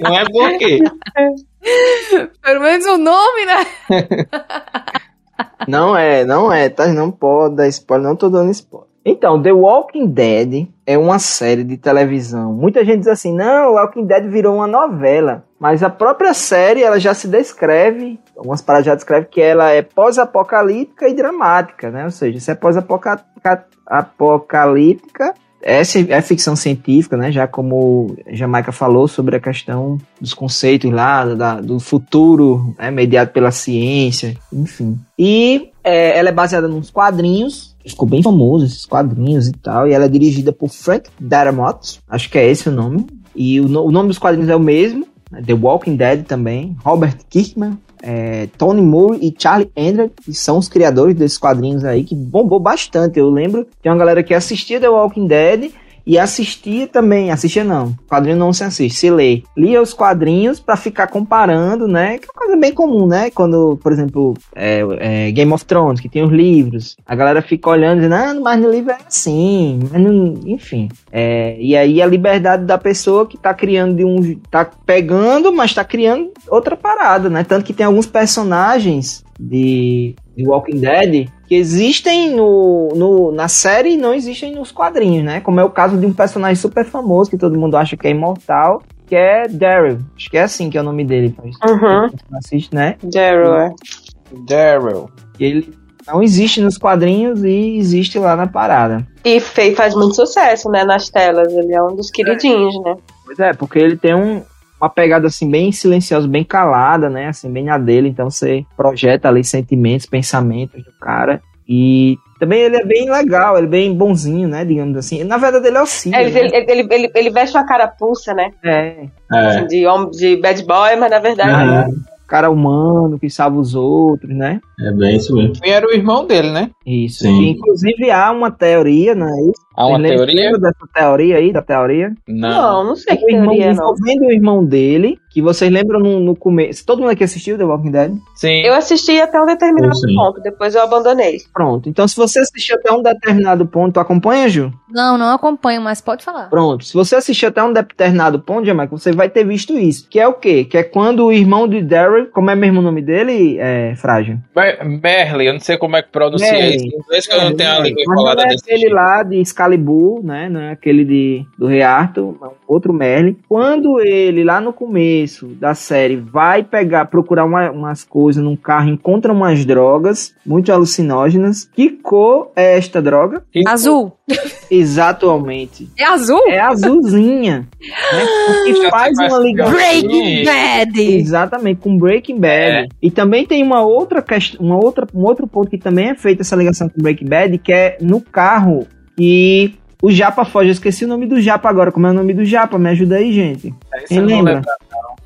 Não é porque. (laughs) Pelo menos o nome, né? Não é, não é, tá? Não pode dar spoiler, não tô dando spoiler. Então, The Walking Dead é uma série de televisão. Muita gente diz assim, não, Walking Dead virou uma novela. Mas a própria série, ela já se descreve, algumas paradas já descrevem que ela é pós-apocalíptica e dramática, né? Ou seja, se é pós-apocalíptica, é, ci- é ficção científica, né? Já como Jamaica falou sobre a questão dos conceitos lá, da- do futuro né? mediado pela ciência, enfim. E é, ela é baseada nos quadrinhos, ficou bem famoso esses quadrinhos e tal, e ela é dirigida por Frank Darabont, acho que é esse o nome. E o, no- o nome dos quadrinhos é o mesmo, né? The Walking Dead também, Robert Kirkman, é, Tony Moore e Charlie Andrews, que são os criadores desses quadrinhos aí, que bombou bastante. Eu lembro, tem uma galera que assistia The Walking Dead e assistia também, assistia não, quadrinho não se assiste, se lê. Lia os quadrinhos pra ficar comparando, né? Que é uma coisa bem comum, né? Quando, por exemplo, é, é, Game of Thrones, que tem os livros, a galera fica olhando e dizendo, ah, mas no livro é assim, não... enfim. É, e aí a liberdade da pessoa que tá criando de um. tá pegando, mas tá criando outra parada, né? Tanto que tem alguns personagens de, de Walking Dead que existem no, no, na série e não existem nos quadrinhos, né? Como é o caso de um personagem super famoso que todo mundo acha que é imortal, que é Daryl. Acho que é assim que é o nome dele. mas Uhum. assiste, né? Daryl, é. Daryl. E ele não existe nos quadrinhos e existe lá na parada. E Faye faz muito sucesso, né, nas telas. Ele é um dos queridinhos, né? Pois é, porque ele tem um, uma pegada assim bem silenciosa, bem calada, né? Assim, bem na dele. Então você projeta ali sentimentos, pensamentos do cara. E também ele é bem legal, ele é bem bonzinho, né? Digamos assim. Na verdade, ele é o Cid, É, ele, né? ele, ele, ele, ele veste uma carapuça, né? É, É. De, homem, de bad boy, mas na verdade. Cara humano que salva os outros, né? É bem isso mesmo. E era o irmão dele, né? Isso. Sim. E, inclusive há uma teoria, né? Há uma Vocês lembram- teoria? dessa teoria aí, da teoria? Não, não sei que o irmão, teoria, não. envolvendo o irmão dele, que vocês lembram no, no começo. Todo mundo aqui assistiu The Walking Dead? Sim. Eu assisti até um determinado Sim. ponto, depois eu abandonei. Pronto. Então, se você assistiu até um determinado ponto, tu acompanha, Ju? Não, não acompanho, mas pode falar. Pronto. Se você assistiu até um determinado ponto, Jamaica, você vai ter visto isso. Que é o quê? Que é quando o irmão de Daryl, como é mesmo o nome dele, é frágil. Mer- Merle, eu não sei como é que pronuncia Merle. isso. Que eu não tenho a língua não é desse aquele jeito. lá de Excalibur, né? Não é aquele de, do Rei Arthur, é um outro Merlin. Quando ele, lá no começo da série, vai pegar, procurar uma, umas coisas num carro, encontra umas drogas muito alucinógenas. Que cor é esta droga? Azul. Exatamente. (laughs) É azul? É azulzinha. né? Que faz uma ligação. Breaking Bad. Exatamente, com Breaking Bad. É. E também tem uma outra questão, uma outra, um outro ponto que também é feita essa ligação com Breaking Bad, que é no carro que o Japa foge. Eu esqueci o nome do Japa agora. Como é o nome do Japa? Me ajuda aí, gente. Isso Quem lembra?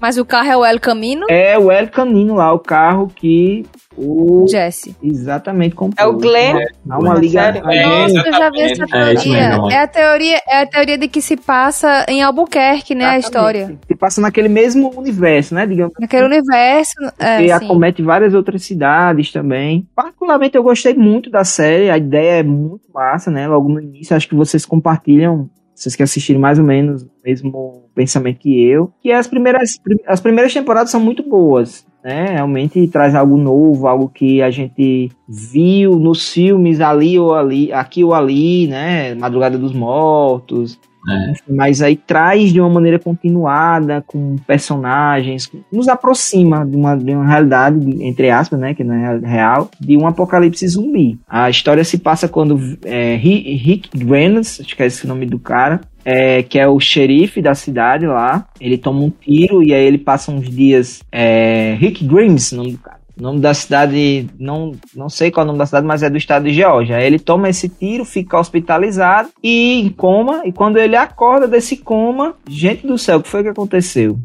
Mas o carro é o El Camino? É o El Canino lá, o carro que o. Jesse. Exatamente comprou. É o Glenn. Há uma É? É, Nossa, eu já vi essa exatamente. É teoria. mesmo. É a teoria, é a teoria de que se passa em Albuquerque, né? A Exatamente. história. Se passa naquele mesmo universo, né? Digamos Naquele universo. É, que sim. acomete várias outras cidades também. Particularmente, eu gostei muito da série. A ideia é muito massa, né? Logo no início, acho que vocês compartilham, vocês que assistiram mais ou menos o mesmo pensamento que eu. Que as primeiras, as primeiras temporadas são muito boas. Né? Realmente traz algo novo, algo que a gente viu nos filmes ali ou ali, aqui ou ali, né? Madrugada dos Mortos, É. mas aí traz de uma maneira continuada, com personagens, nos aproxima de uma, de uma realidade, entre aspas, né, que não é real, de um apocalipse zumbi. A história se passa quando é, Ri- Rick Reynolds, acho que é esse o nome do cara, é, que é o xerife da cidade lá, ele toma um tiro e aí ele passa uns dias. É, Rick Grimes, o nome do cara. O nome da cidade, não, não sei qual é o nome da cidade, mas é do estado de Geórgia. Aí ele toma esse tiro, fica hospitalizado e em coma. E quando ele acorda desse coma, gente do céu, o que foi que aconteceu?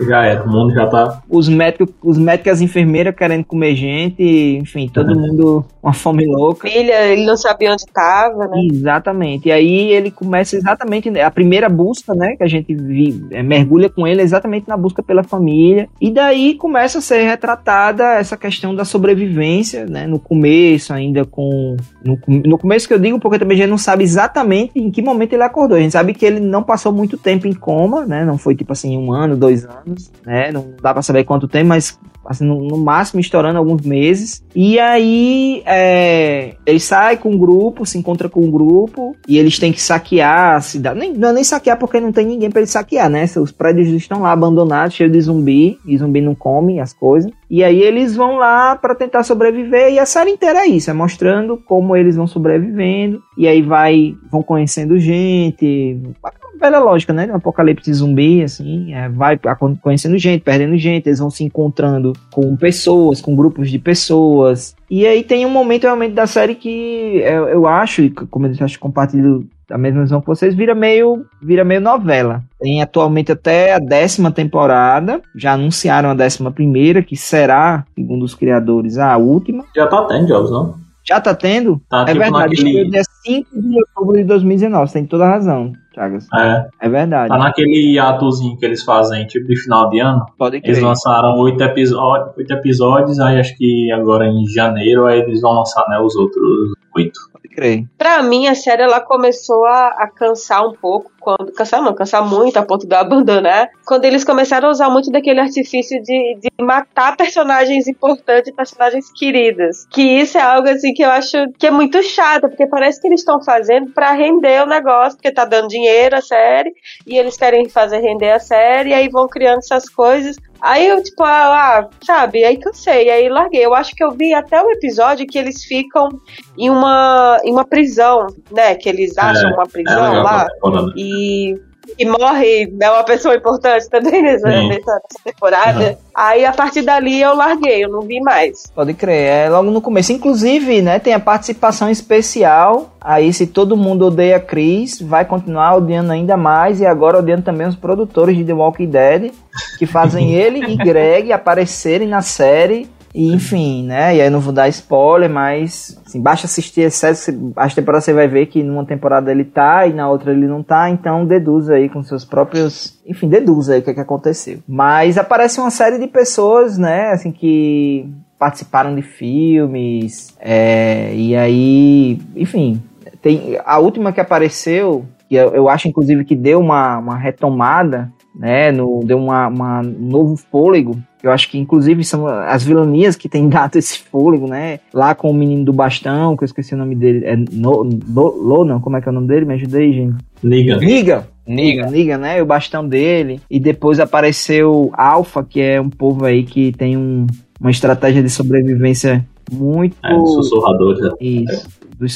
Já era, o mundo já tá. Os médicos, os médicos e as enfermeiras querendo comer gente, enfim, todo mundo uma fome louca. Filha, ele não sabia onde estava, né? Exatamente. E aí ele começa exatamente a primeira busca, né? Que a gente vi, é, mergulha com ele exatamente na busca pela família. E daí começa a ser retratada essa questão da sobrevivência, né? No começo, ainda com. No, no começo que eu digo, porque também a gente não sabe exatamente em que momento ele acordou. A gente sabe que ele não passou muito tempo em coma, né? Não foi tipo assim, um ano, dois anos, né? Não dá pra saber quanto tempo, mas assim, no, no máximo estourando alguns meses. E aí é, ele sai com um grupo, se encontra com um grupo, e eles têm que saquear a cidade. Nem, não é nem saquear porque não tem ninguém pra eles saquear, né? Os prédios estão lá abandonados, cheios de zumbi, e zumbi não come as coisas. E aí eles vão lá pra tentar sobreviver, e a série inteira é isso, é mostrando como eles vão sobrevivendo, e aí vai, vão conhecendo gente, velha lógica, né? Um apocalipse zumbi, assim, é, vai conhecendo gente, perdendo gente, eles vão se encontrando com pessoas, com grupos de pessoas. E aí tem um momento realmente da série que eu, eu acho, e como eu acho compartilho a mesma visão que vocês, vira meio, vira meio novela. Tem atualmente até a décima temporada, já anunciaram a décima primeira, que será, segundo os criadores, a última. Já tá tendo jogos, não? Já tá tendo? Tá é tipo verdade, naquele. estreou dia 5 de outubro de 2019, você tem toda a razão, Chagas. É, É verdade. tá naquele atozinho que eles fazem, tipo de final de ano. Pode Eles crer. lançaram oito episódios, oito episódios, aí acho que agora em janeiro aí eles vão lançar né, os outros oito. Crer. Pra mim, a série ela começou a, a cansar um pouco. Quando, cansar não, cansar muito a ponto de eu abandonar. Quando eles começaram a usar muito daquele artifício de, de matar personagens importantes, personagens queridas. Que isso é algo assim que eu acho que é muito chato, porque parece que eles estão fazendo pra render o negócio, porque tá dando dinheiro a série, e eles querem fazer render a série, e aí vão criando essas coisas. Aí eu, tipo, ah, ah, sabe, aí cansei, aí larguei. Eu acho que eu vi até o episódio que eles ficam em uma, em uma prisão, né? Que eles acham uma É prisão legal, lá. tá foda, né? E, e morre né, uma pessoa importante também nessa, Sim. nessa, temporada. Aí a partir dali eu larguei, eu não vi mais. Pode crer, é logo no começo. Inclusive, né, tem a participação especial. Aí, se todo mundo odeia Chris, vai continuar odiando ainda mais. E agora odiando também os produtores de The Walking Dead, que fazem (laughs) ele e Greg aparecerem na série. E, enfim, né? E aí não vou dar spoiler, mas assim, basta assistir você- as temporadas você vai ver que numa temporada ele tá e na outra ele não tá, então deduz aí com seus próprios. Enfim, deduz aí o que, é que aconteceu. Mas aparece uma série de pessoas, né, assim, que participaram de filmes, é, e aí, enfim, tem a última que apareceu, que eu, eu acho inclusive que deu uma, uma retomada né? No, deu uma, uma um novo fôlego. Eu acho que, inclusive, são as vilanias que têm (laughs) dado esse fôlego, né? Lá com o menino do bastão, que eu esqueci o nome dele. É no, no, Lonan, como é que é o nome dele? Me ajuda aí, gente. Liga. Niga. Niga. Niga, né? O bastão dele. E depois apareceu Alpha, que é um povo aí que tem um, uma estratégia de sobrevivência muito. É, sussurrador já. Isso. Dos, sussurra- dos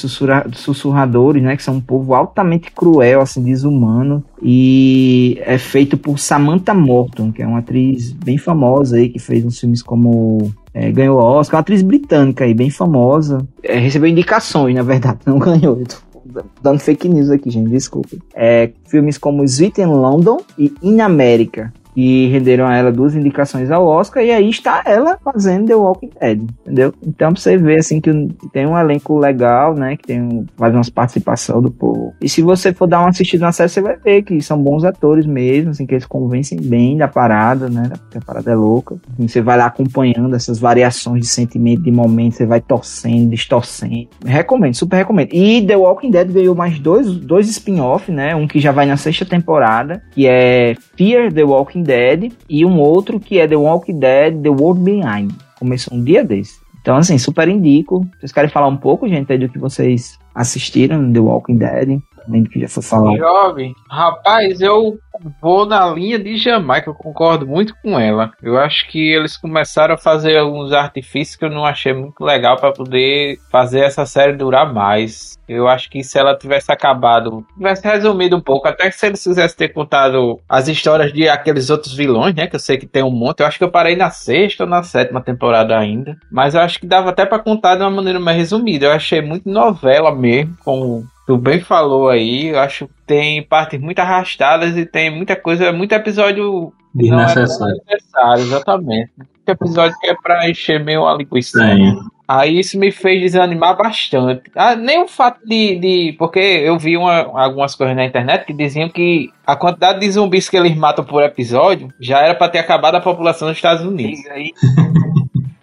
sussurradores, né? Que são um povo altamente cruel, assim, desumano. E é feito por Samantha Morton, que é uma atriz bem famosa aí, que fez uns filmes como. é, ganhou Oscar, uma atriz britânica aí, bem famosa. É, recebeu indicações, na verdade, (laughs) não ganhou. Eu tô dando fake news aqui, gente, desculpa. É, filmes como Sweet in London e In America. E renderam a ela duas indicações ao Oscar, e aí está ela fazendo The Walking Dead, entendeu? Então pra você ver assim que tem um elenco legal, né? Que tem um, faz umas participação do povo. E se você for dar uma assistida na série, você vai ver que são bons atores mesmo, assim, que eles convencem bem da parada, né? Porque a parada é louca. E você vai lá acompanhando essas variações de sentimento, de momento, você vai torcendo, distorcendo. Recomendo, super recomendo. E The Walking Dead veio mais dois, dois spin-off, né? Um que já vai na sexta temporada, que é Fear the Walking Dead, e um outro que é The Walking Dead The World Behind. Começou um dia desse. Então, assim, super indico. Vocês querem falar um pouco, gente, aí do que vocês assistiram The Walking Dead? Do que já foi. Jovem, rapaz, eu vou na linha de Jamaica, eu concordo muito com ela. Eu acho que eles começaram a fazer alguns artifícios que eu não achei muito legal para poder fazer essa série durar mais. Eu acho que se ela tivesse acabado, tivesse resumido um pouco, até que se eles quisessem ter contado as histórias de aqueles outros vilões, né? Que eu sei que tem um monte. Eu acho que eu parei na sexta ou na sétima temporada ainda. Mas eu acho que dava até para contar de uma maneira mais resumida. Eu achei muito novela mesmo, como tu bem falou aí. Eu acho que tem partes muito arrastadas e tem muita coisa, muito episódio não é Desnecessário. necessário, exatamente. Muito episódio que é pra encher meio a linguiça. Tem. Aí isso me fez desanimar bastante. Ah, nem o fato de, de. Porque eu vi uma- algumas coisas na internet que diziam que a quantidade de zumbis que eles matam por episódio já era pra ter acabado a população dos Estados Unidos. Aí,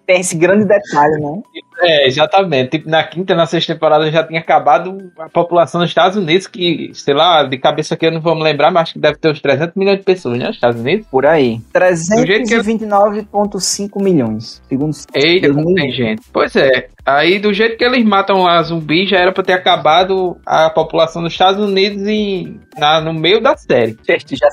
Tem esse grande detalhe, né? É, exatamente. Tipo, na quinta, na sexta temporada já tinha acabado a população dos Estados Unidos, que, sei lá, de cabeça aqui eu não vou me lembrar, mas acho que deve ter uns 300 milhões de pessoas, né? Nos Estados Unidos. Por aí. jeito que eu- 329,5 milhões. Segundo Eita, como tem gente. Pois é. Aí, do jeito que eles matam a zumbi, já era pra ter acabado a população dos Estados Unidos em, na- no meio da série.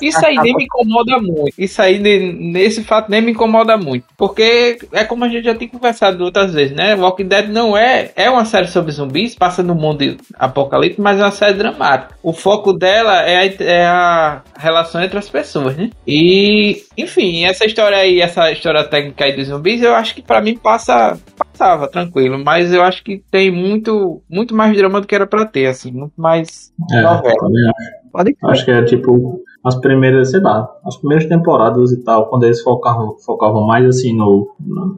Isso aí nem me incomoda muito. Isso aí, ne- nesse fato, nem me incomoda muito. Porque é como a gente já tem conversado outras vezes, né? Walking Dead não é. É uma série sobre zumbis, passa no mundo apocalíptico, mas é uma série dramática. O foco dela é a, é a relação entre as pessoas, né? E, enfim, essa história aí, essa história técnica aí dos zumbis, eu acho que pra mim passa. Passava tranquilo, mas eu acho que tem muito, muito mais drama do que era pra ter, assim, muito mais É, novela. acho. Pode Acho que é tipo as primeiras, sei lá, as primeiras temporadas e tal, quando eles focavam, focavam mais assim no,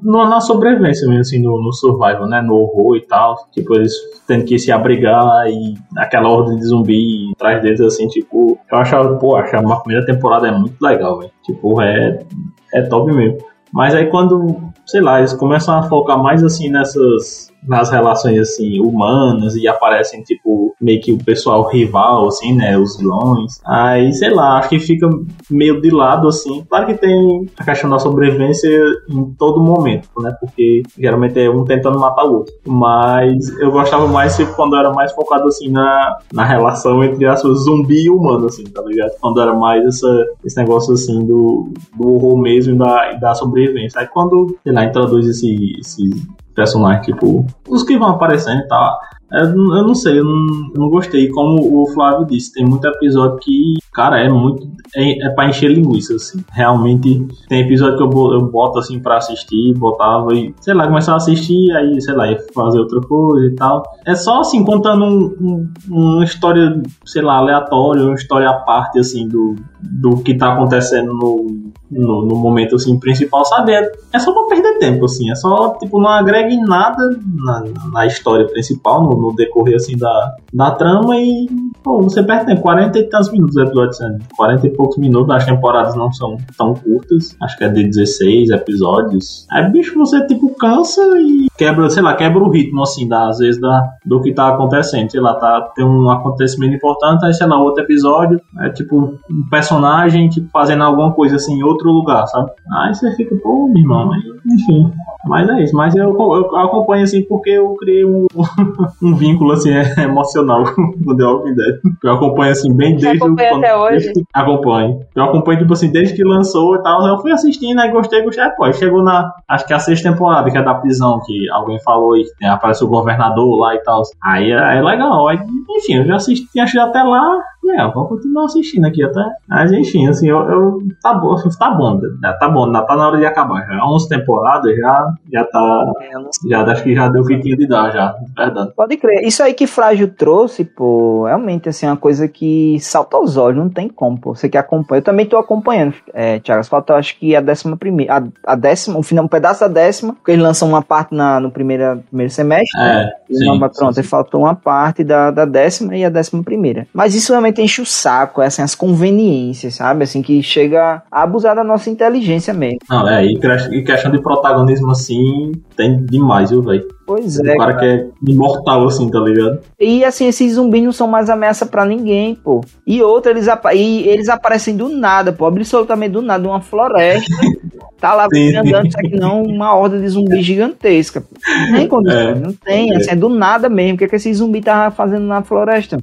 no- na sobrevivência mesmo, assim, no, no survival, né? No horror e tal. Tipo, eles tendo que se abrigar e aquela ordem de zumbi atrás deles, assim, tipo, eu achava, pô, achava uma primeira temporada é muito legal, velho. Tipo, é, é top mesmo. Mas aí quando, sei lá, eles começam a focar mais assim nessas nas relações assim humanas e aparecem tipo meio que o pessoal rival assim, né, os vilões. Aí, sei lá, acho que fica meio de lado assim. Claro que tem a questão da sobrevivência em todo momento, né? Porque geralmente é um tentando matar o outro. Mas eu gostava mais tipo, quando era mais focado assim na, na relação entre as zumbi e humano assim, tá ligado? Quando era mais essa, esse negócio assim do, do horror mesmo e da, da sobrevivência. Aí quando, sei lá, introduz esse, esse personagens, tipo, os que vão aparecendo e tal. Eu, não- eu não sei, eu não, eu não gostei. Como o Flávio disse, tem muito episódio que, cara, é muito. É, é pra encher linguiça, assim. Realmente, tem episódio que eu, eu boto assim pra assistir, botava e, sei lá, começava a assistir, aí, sei lá, ia fazer outra coisa e tal. É só assim, contando um- um- uma história, sei lá, aleatória, uma história à parte, assim, do, do que tá acontecendo no, no, no momento assim, principal, sabe? É, só pra perder tempo, assim. É só, tipo, não agrega em nada na, na história principal, no, no, decorrer assim da, da trama e pô, você perde tempo. 40 e tantos minutos o episódio sendo. 40 e poucos minutos, as temporadas não são tão curtas. Acho que é de 16 episódios. Aí, bicho, você tipo cansa e quebra, sei lá, quebra o ritmo, assim, da, às vezes da, do que tá acontecendo. Sei lá, tá, tem um acontecimento importante, aí sei lá, outro episódio, é tipo um personagem tipo, fazendo alguma coisa assim em outro lugar, sabe? Aí você fica, pô, meu irmão, enfim. Mas é isso, mas eu, eu acompanho assim porque eu criei um, (laughs) um vínculo assim (laughs) emocional com The Walking Dead. Eu acompanho assim bem Você desde acompanha o até hoje? desde- acompanho. Eu acompanho tipo assim desde que lançou e tal, eu fui assistindo, aí gostei, gostei, aí, pô, aí chegou na acho que a sexta temporada que é da prisão que alguém falou que tem, aparece o governador lá e tal. Aí é, é legal, aí, enfim, eu já assisti, assistido até lá, e é, eu vou continuar assistindo aqui até. Mas enfim, assim, eu, eu tá bom, tá bom, já tá bom, já tá na hora de acabar já. 11 temporadas já, já tá, É, já acho que já deu o que tinha de dar já, de verdade. Pode crer. Isso aí que Frágil trouxe, pô, realmente, assim, é uma coisa que salta aos olhos, não tem como, pô. Você que acompanha. Eu também tô acompanhando, é, Thiago. Falta, acho que a décima primeira, a, a décima, o final, um pedaço da décima, porque eles lançam uma parte na, no primeira, primeiro semestre. né? É, E sim, não, pronto, sim, aí faltou uma parte da, da décima e a décima primeira. Mas isso realmente enche o saco, assim, as conveniências, sabe? Assim, que chega a abusar da nossa inteligência mesmo. Não, é, e questão de protagonismo assim, tem demais, viu, velho? Pois O é. cara que é imortal assim, tá ligado? E assim, esses zumbis não são mais ameaça pra ninguém, pô. E outra, eles, apa- e eles aparecem do nada, pô, absolutamente do nada, uma floresta. (laughs) Tá lá Sim, andando, isso aqui não, uma horda de zumbi gigantesca. pô. Tem condição, (laughs) É. não tem, assim, é do nada mesmo. O que, é que esse zumbi tava fazendo na floresta?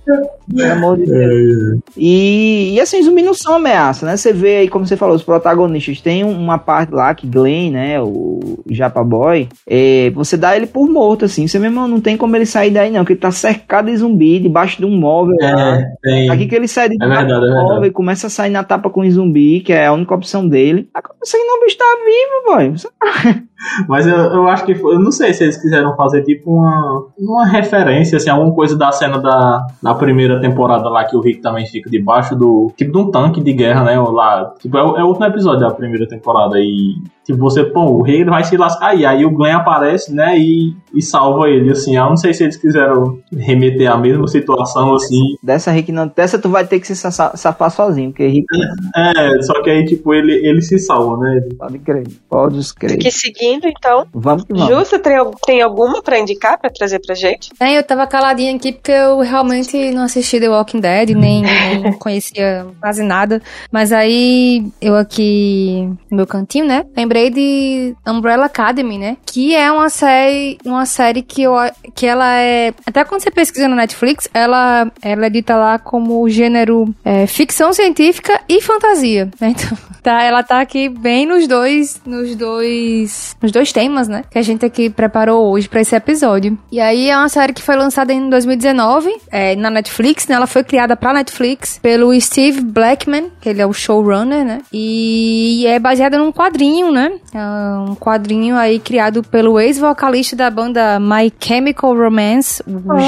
Pelo amor de Deus. E, e assim, zumbi não são ameaça, né? Você vê aí, como você falou, os protagonistas. Tem uma parte lá que Glenn, né? O Japa Boy, é, você dá ele por morto, assim. Você mesmo não tem como ele sair daí, não, porque ele tá cercado de zumbi, debaixo de um móvel. É, tem. Aqui que ele sai de É é verdade. móvel e começa a sair na tapa com o zumbi, que é a única opção dele. Agora você não, bicho tá vivo, boy. (laughs) Mas eu, eu acho que foi, eu não sei se eles quiseram fazer tipo uma, uma referência, assim, alguma coisa da cena da, da primeira temporada lá que o Rick também fica debaixo do. Tipo de um tanque de guerra, né? Lá, tipo, é, é o último episódio da primeira temporada. E tipo, você, pô, o Rick vai se lascar aí. Aí o Glenn aparece, né? E, e salva ele. Assim, eu não sei se eles quiseram remeter a mesma situação, assim. Dessa Rick não. Dessa tu vai ter que se sa- safar sozinho, porque Rick É, só que aí, tipo, ele, ele se salva, né? pode crer. Pode crer. Aqui seguindo, então. Vamos que vamos. Ju, você tem, tem alguma pra indicar, pra trazer pra gente? Bem, eu tava caladinha aqui porque eu realmente não assisti The Walking Dead, nem, (laughs) nem conhecia quase nada. Mas aí, eu aqui no meu cantinho, né? Lembrei de Umbrella Academy, né? Que é uma série, uma série que, eu, que ela é... Até quando você pesquisa no Netflix, ela, ela é dita lá como gênero é, ficção científica e fantasia, né? (laughs) Então, tá, ela tá aqui bem nos dois, nos dois, nos dois temas, né? Que a gente aqui preparou hoje pra esse episódio. E aí é uma série que foi lançada em 2019 é, na Netflix, né? Ela foi criada pra Netflix pelo Steve Blackman, que ele é o showrunner, né? E é baseada num quadrinho, né? É um quadrinho aí criado pelo ex-vocalista da banda My Chemical Romance.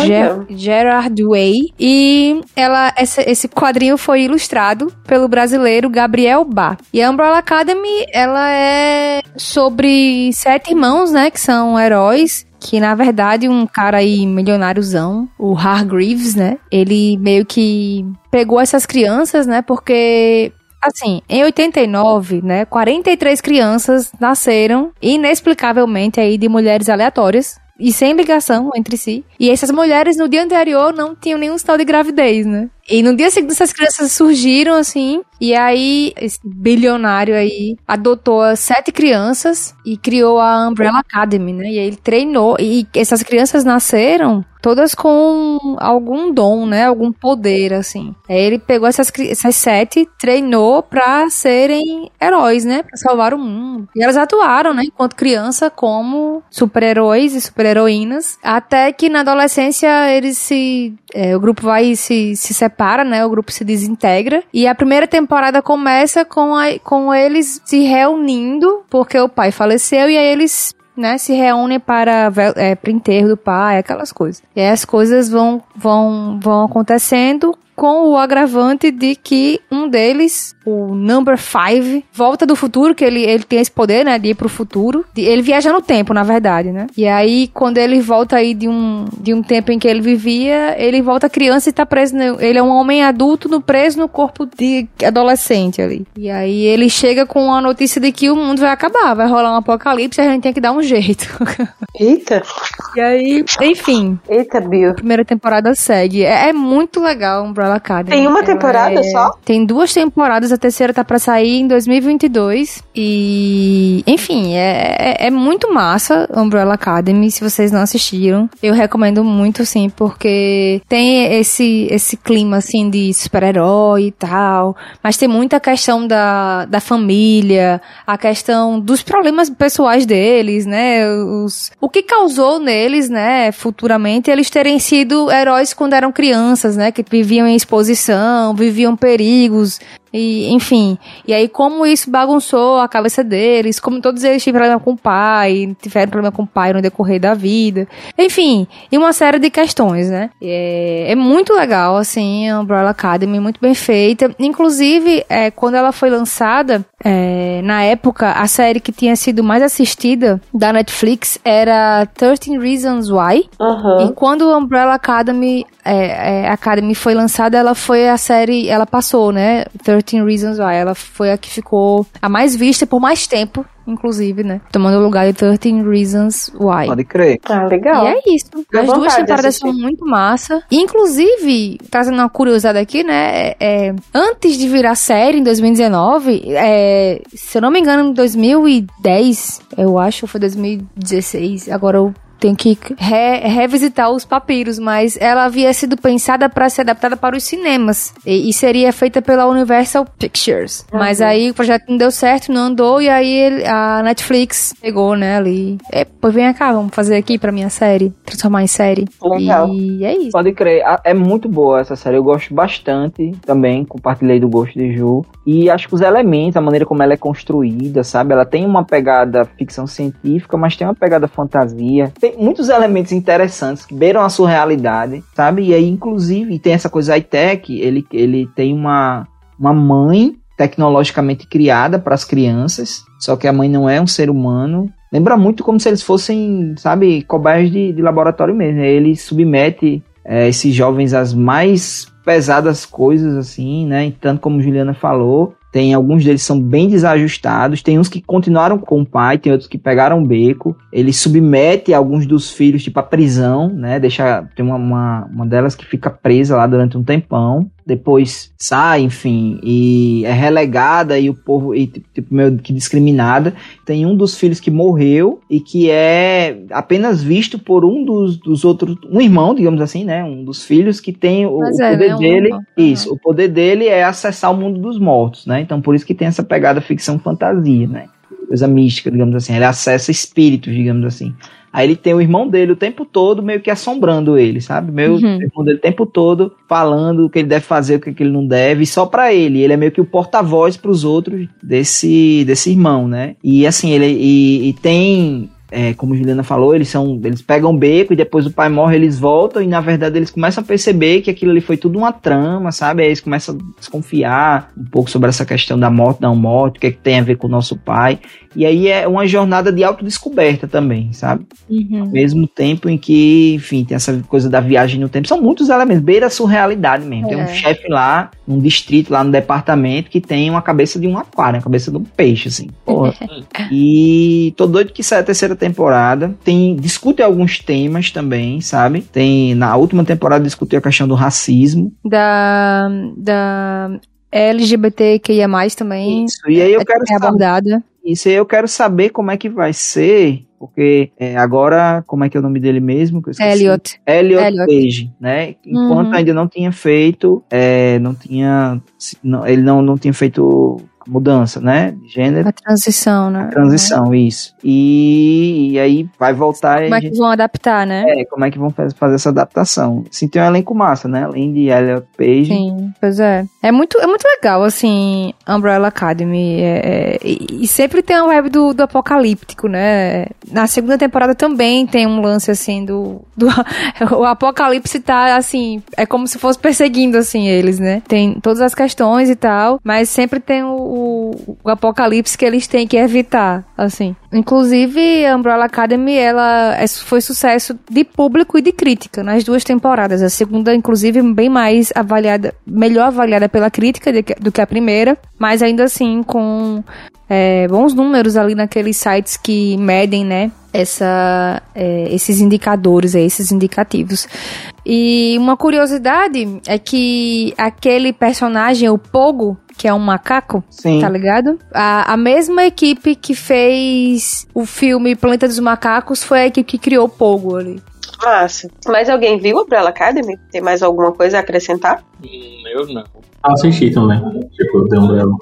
Ger Gerard Way. E ela, essa- esse quadrinho foi ilustrado pelo brasileiro Gabriel Bá. E a Umbrella Academy, ela é sobre sete irmãos, né? Que são heróis. Que na verdade um cara aí milionáriozão, o Hargreaves, né? Ele meio que pegou essas crianças, né? Porque Assim, em 89, né, 43 crianças nasceram inexplicavelmente aí de mulheres aleatórias e sem ligação entre si. E essas mulheres no dia anterior não tinham nenhum sinal de gravidez, né? E no dia seguinte essas crianças surgiram assim, e aí esse bilionário aí adotou sete crianças e criou a Umbrella Academy, né? E aí ele treinou e essas crianças nasceram todas com algum dom, né? Algum poder, assim. Aí ele pegou essas, essas sete, treinou pra serem heróis, né? Pra salvar o mundo. E elas atuaram, né? Enquanto criança, como super-heróis e super-heroínas. Até que na adolescência eles se... é, o grupo vai se, se separa, né? O grupo se desintegra. E a primeira temporada começa com, a- com eles se reunindo, porque o pai faleceu, e aí eles né, se reúnem para é, enterro do pai, aquelas coisas. E aí as coisas vão, vão, vão acontecendo com o agravante de que um deles, o Number Five, volta do futuro, que ele, ele tem esse poder, né, de ir pro futuro. Ele viaja no tempo, na verdade, né? E aí, quando ele volta aí de um, de um tempo em que ele vivia, ele volta criança e tá preso. no- ele é um homem adulto no, preso no corpo de adolescente ali. E aí ele chega com a notícia de que o mundo vai acabar, vai rolar um apocalipse e a gente tem que dar um jeito. (laughs) Eita, e aí, enfim, eita, Bill. a primeira temporada segue. É, é muito legal Umbrella Academy. Tem uma Ela temporada é- só? Tem duas temporadas, a terceira tá pra sair em 2022. E, enfim, é, é, é muito massa Umbrella Academy. Se vocês não assistiram, eu recomendo muito, sim, porque tem esse, esse clima, assim, de super-herói e tal. Mas tem muita questão da, da família, a questão dos problemas pessoais deles, né? Os, o que causou neles, né, futuramente, eles terem sido heróis quando eram crianças, né? Que viviam em exposição, viviam perigos. E, enfim, e aí como isso bagunçou a cabeça deles, como todos eles tiveram problema com o pai, tiveram problema com o pai no decorrer da vida, enfim, e uma série de questões, né? É, é muito legal, assim, a Umbrella Academy, muito bem feita. Inclusive, é, quando ela foi lançada, é, na época, a série que tinha sido mais assistida da Netflix era 13 Reasons Why. Aham. E quando a Umbrella Academy, é, é, Academy foi lançada, ela foi a série, ela passou, né? 13 Reasons Why. Ela foi a que ficou a mais vista por mais tempo, inclusive, né? Tomando o lugar de 13 Reasons Why. Pode crer. Ah, legal. E é isso. Dá As duas temporadas são muito massa. Inclusive, trazendo uma curiosidade aqui, né? é- é, antes de virar série, em 2019, é, se eu não me engano, em 2010, eu acho, foi 2016, agora eu tenho que re- revisitar os papiros, mas ela havia sido pensada para ser adaptada para os cinemas e, e seria feita pela Universal Pictures. Mas aí o projeto não deu certo, não andou e aí ele- a Netflix pegou, né, ali. É, pois vem cá, vamos fazer aqui pra minha série, transformar em série. Legal. E é isso. Pode crer. É muito boa essa série. Eu gosto bastante também. Compartilhei do gosto de Ju. E acho que os elementos, a maneira como ela é construída, sabe? Ela tem uma pegada ficção científica, mas tem uma pegada fantasia. Tem muitos elementos interessantes que beiram a surrealidade, sabe? E aí, inclusive, tem essa coisa high-tech. Ele, ele tem uma, uma mãe tecnologicamente criada para as crianças. Só que a mãe não é um ser humano. Lembra muito como se eles fossem, sabe, cobaias de, de laboratório mesmo. Ele submete é, esses jovens às mais pesadas coisas, assim, né? E tanto como Juliana falou, tem alguns deles são bem desajustados, tem uns que continuaram com o pai, tem outros que pegaram o beco. Ele submete alguns dos filhos, tipo, à prisão, né? Deixa, tem uma, uma, uma delas que fica presa lá durante um tempão depois sai, enfim, e é relegada e o povo, e, tipo, meio que discriminada. Tem um dos filhos que morreu e que é apenas visto por um dos, dos outros, um irmão, digamos assim, né? Um dos filhos que tem o, o é, poder um dele. irmão. Isso, o poder dele é acessar o mundo dos mortos, né? Então por isso que tem essa pegada ficção fantasia, né? Coisa mística, digamos assim. Ele acessa espíritos, digamos assim. Aí ele tem o irmão dele o tempo todo meio que assombrando ele, sabe? Meio Uhum. o irmão dele o tempo todo falando o que ele deve fazer, o que, ele não deve, só pra ele. Ele é meio que o porta-voz pros outros desse, desse irmão, né? E assim, ele e, e tem. é, como Juliana falou, eles são. Eles pegam beco e depois o pai morre, eles voltam, e na verdade eles começam a perceber que aquilo ali foi tudo uma trama, sabe? Aí eles começam a desconfiar um pouco sobre essa questão da morte, não morte, o que, é que tem a ver com o nosso pai. E aí é uma jornada de autodescoberta também, sabe? Uhum. Ao mesmo tempo em que, enfim, tem essa coisa da viagem no tempo. São muitos elementos, beira a surrealidade mesmo. Tem um É. chefe lá, num distrito, lá no departamento, que tem uma cabeça de um aquário, uma cabeça de um peixe, assim. Porra. (laughs) e tô doido que sai a terceira temporada. Tem, discute alguns temas também, sabe? Tem, na última temporada discutiu a questão do racismo. Da, da LGBTQIA+, também. Isso. E aí eu quero é saber abordada. Isso aí eu quero saber como é que vai ser, porque é, agora, como é que é o nome dele mesmo? Que. Elliot. Elliot, Elliot. Page, né? Enquanto Uhum. ainda não tinha feito, é, não tinha, não- ele não, não tinha feito mudança, né? De gênero. A transição, né? Transição, isso. E, e aí vai voltar. Como é que vão adaptar, né? É, como é que vão fazer essa adaptação? Sim, tem um elenco massa, né? Além de Elliot Page. Sim, pois é. É muito, é muito legal, assim, Umbrella Academy. É, é, e, e, sempre tem a web do, do apocalíptico, né? Na segunda temporada também tem um lance, assim, do, do. (laughs) o apocalipse tá, assim, é como se fosse perseguindo, assim, eles, né? Tem todas as questões e tal, mas sempre tem o, o, apocalipse que eles têm que evitar, assim. Inclusive, a Umbrella Academy, ela é, foi sucesso de público e de crítica nas duas temporadas. A segunda, inclusive, bem mais avaliada, melhor avaliada pela crítica do que a primeira, mas ainda assim com é, bons números ali naqueles sites que medem, né, essa, é, esses indicadores, é, esses indicativos. E uma curiosidade é que aquele personagem, o Pogo, que é um macaco, Sim. tá ligado? A, a mesma equipe que fez o filme Planeta dos Macacos foi a equipe que criou o Pogo ali. Massa. Mas alguém viu o Umbrella Academy? Tem mais alguma coisa a acrescentar? Hum, eu não. Assisti também, tipo, The Umbrella.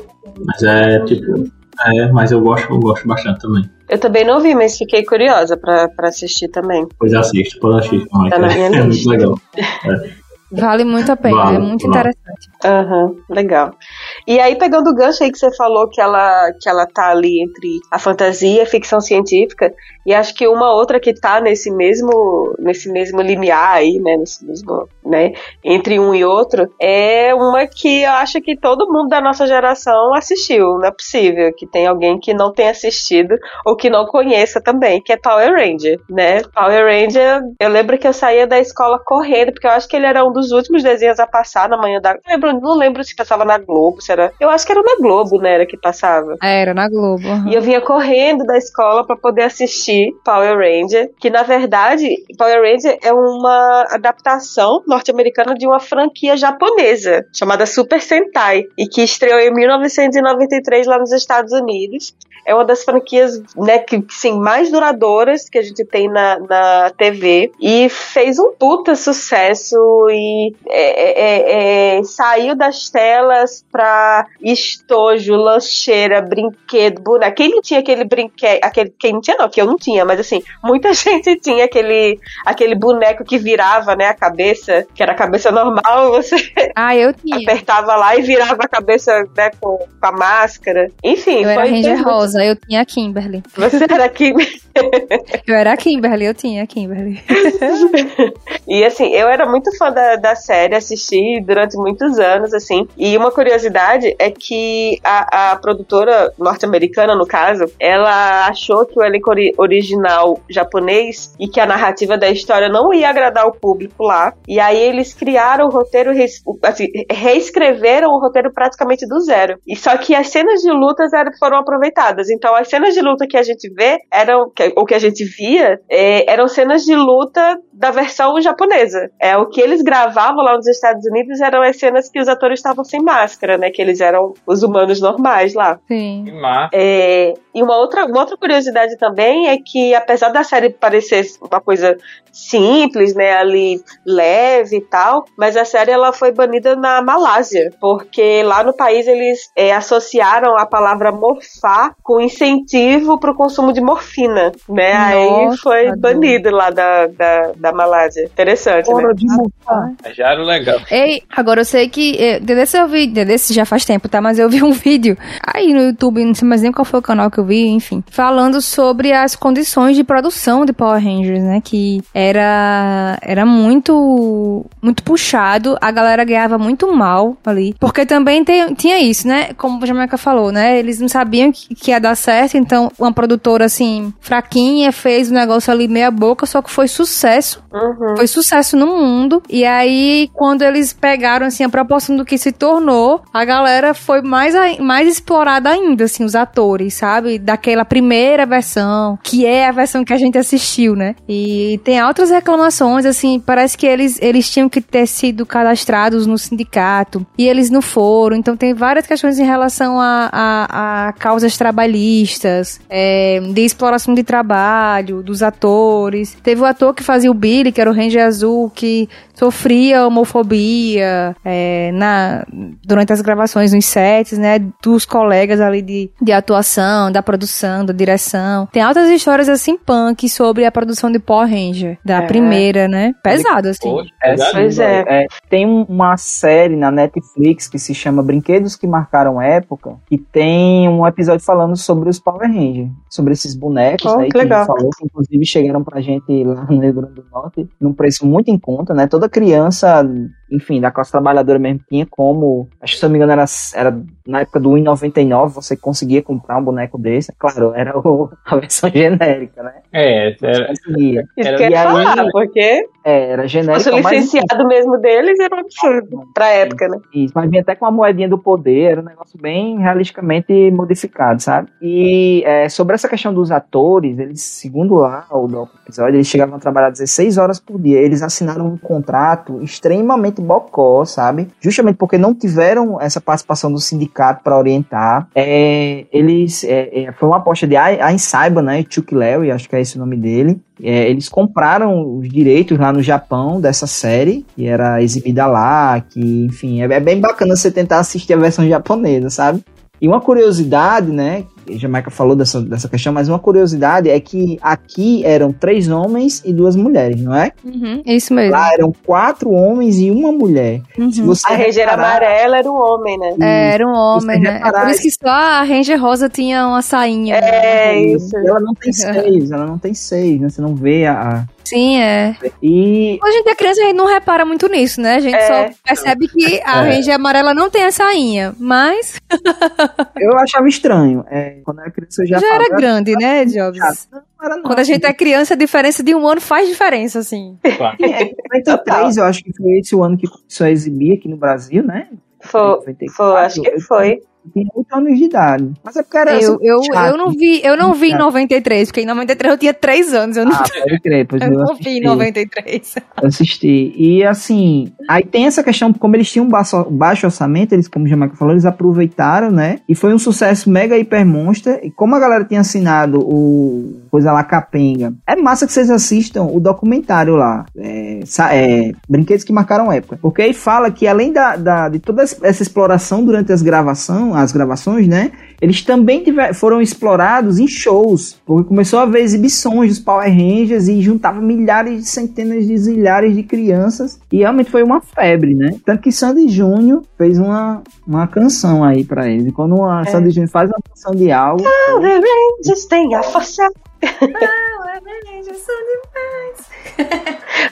Mas é, tipo, é, mas eu gosto, eu gosto bastante também. Eu também não vi, mas fiquei curiosa pra, pra assistir também. Pois assiste, pode assistir. Tá na minha é, muito legal. (laughs) É. Vale muito a pena, vale, é muito vale. interessante. Aham, uhum, legal. E aí, pegando o gancho aí que você falou que ela, que ela tá ali entre a fantasia e a ficção científica, e acho que uma outra que tá nesse mesmo, nesse mesmo limiar aí, né, nesse mesmo, né, entre um e outro, é uma que eu acho que todo mundo da nossa geração assistiu, não é possível que tem alguém que não tenha assistido ou que não conheça também, que é Power Ranger, né? Power Ranger, eu lembro que eu saía da escola correndo, porque eu acho que ele era um dos últimos desenhos a passar na manhã da. Não lembro, não lembro se passava na Globo, se era. Eu acho que era na Globo, né? Era que passava. Era na Globo. Uhum. E eu vinha correndo da escola para poder assistir Power Ranger, que na verdade Power Ranger é uma adaptação norte-americana de uma franquia japonesa chamada Super Sentai e que estreou em 1993 lá nos Estados Unidos é uma das franquias, né, que, sim, mais duradouras que a gente tem na, na TV e fez um puta sucesso e é, é, é, saiu das telas pra estojo, lancheira, brinquedo, boneco. Quem não tinha aquele brinquedo, aquele, quem não tinha não, que eu não tinha, mas assim, muita (laughs) gente tinha aquele, aquele boneco que virava, né, a cabeça, que era a cabeça normal, você (laughs) ah, eu tinha. apertava lá e virava a cabeça, né, com, com a máscara. Enfim, eu foi... Era Ranger Rosa eu tinha a Kimberly. Você era a Kimberly? Eu era a Kimberly, eu tinha a Kimberly. (laughs) e assim, eu era muito fã da, da série, assisti durante muitos anos, assim. E uma curiosidade é que a, a produtora norte-americana, no caso, ela achou que o elenco original japonês e que a narrativa da história não ia agradar o público lá. E aí eles criaram o roteiro, assim, reescreveram o roteiro praticamente do zero. E só que as cenas de lutas eram, foram aproveitadas. Então, as cenas de luta que a gente vê eram, ou que a gente via, é, eram cenas de luta da versão japonesa. É o que eles gravavam lá nos Estados Unidos eram as cenas que os atores estavam sem máscara, né? Que eles eram os humanos normais lá. Sim. É, e uma outra, uma outra curiosidade também é que, apesar da série parecer uma coisa simples, né, ali leve e tal, mas a série ela foi banida na Malásia, porque lá no país eles é, associaram a palavra morfar com incentivo para o consumo de morfina, né? Nossa, Aí foi banido lá da, da, da Malásia. Interessante, Hora né? de. Já era legal. Ei, agora eu sei que é, desse eu vi, desse já faz tempo, tá? Mas eu vi (laughs) um vídeo aí no YouTube, não sei mais nem qual foi o canal que eu vi, enfim, falando sobre as condições de produção de Power Rangers, né? Que era era muito muito puxado, a galera ganhava muito mal ali, porque também tem, tinha isso, né? Como a Jamaica falou, né? Eles não sabiam que, que ia dar certo, então uma produtora assim fraquinha fez o negócio ali meia boca, só que foi sucesso. Uhum. Foi sucesso no mundo. E aí quando eles pegaram assim a proporção do que se tornou, a galera foi mais mais explorada ainda, assim, os atores, sabe? Daquela primeira versão, que é a versão que a gente assistiu, né? E tem altas reclamações, assim, parece que eles, eles eles tinham que ter sido cadastrados no sindicato e eles não foram. Então tem várias questões em relação a, a, a causas trabalhistas, é, de exploração de trabalho, dos atores. Teve o ator que fazia o Billy, que era o Ranger Azul, que sofria homofobia é, na, durante as gravações nos sets, né? Dos colegas ali de, de atuação, da produção, da direção. Tem altas histórias assim punk sobre a produção de Power Ranger, da É. primeira, né? Pesado, assim. Poxa, É, Pois é. é. Tem um- uma série na Netflix que se chama Brinquedos que Marcaram Época, que tem um episódio falando sobre os Power Rangers, sobre esses bonecos Oh, aí que legal. falou, que inclusive chegaram pra gente lá no Rio Grande do Norte num preço muito em conta, né? Toda criança, enfim, da classe trabalhadora mesmo tinha como, acho que se eu não me engano era, era na época do 1,99 você conseguia comprar um boneco desse. Claro, era o- a versão genérica, né? É, era, Conseguia. Isso Era- que eu aí- falar, porque É, era se genérica, mas licenciado mesmo deles, era um absurdo pra época, né? Isso, mas vinha até com a moedinha do poder, era um negócio bem realisticamente modificado, sabe? E é, sobre essa questão dos atores, eles, segundo lá o episódio, eles chegavam a trabalhar 16 horas por dia. Eles assinaram um contrato extremamente bocó, sabe? Justamente porque não tiveram essa participação do sindicato para orientar. É, eles é, é, foi uma aposta de Ayn Saiba, né? Chuck Lewis, acho que é esse o nome dele. É, eles compraram os direitos lá no Japão dessa série, que era exibida lá, que, enfim, é, é bem bacana você tentar assistir a versão japonesa, sabe? E uma curiosidade, né? Jamaica falou dessa, dessa questão, mas uma curiosidade é que aqui eram três homens e duas mulheres, não é? Uhum, isso mesmo. Lá eram quatro homens e uma mulher. Se Uhum. você A Ranger reparar- amarela era o homem, né? É, era um homem, né? É reparar- por isso que só a Ranger Rosa tinha uma sainha. né? É, isso. Ela não tem seis, ela não tem seis, né? Você não vê a. a- Sim, é. E Hoje em dia a criança a gente não repara muito nisso, né? A gente É. só percebe que a É. Ranger amarela não tem a sainha, mas (laughs) eu achava estranho. É, quando eu era criança, eu já, já era falava, grande, né, Jobs? Não era não. Quando a gente é criança, a diferença de um ano faz diferença, assim. claro. É, 93, eu acho que foi esse o ano que começou a exibir aqui no Brasil, né? Foi, 94, foi, acho que eu foi. Tinha 8 anos de idade. Mas é porque era. Eu, assim, eu, chato. eu não vi, eu não vi em 93, porque em 93 eu tinha 3 anos, eu não, Ah, pode crer, pois eu eu não vi em assisti. 93. Eu assisti. E assim, aí tem essa questão, como eles tinham um baixo, baixo orçamento, eles, como o Jamaica falou, eles aproveitaram, né? E foi um sucesso mega hiper monster. E como a galera tinha assinado o coisa lá capenga, é massa que vocês assistam o documentário lá. É, é, Brinquedos que marcaram época. Porque aí fala que além da, da- de toda essa exploração durante as gravação, as gravações, né? Eles também tiver, foram explorados em shows, porque começou a haver exibições dos Power Rangers e juntava milhares, centenas de zilhares de crianças e realmente foi uma febre, né? Tanto que Sandy Júnior fez uma, uma canção aí pra eles. E quando uma Sandy Júnior faz uma canção de algo, the Rangers têm a força.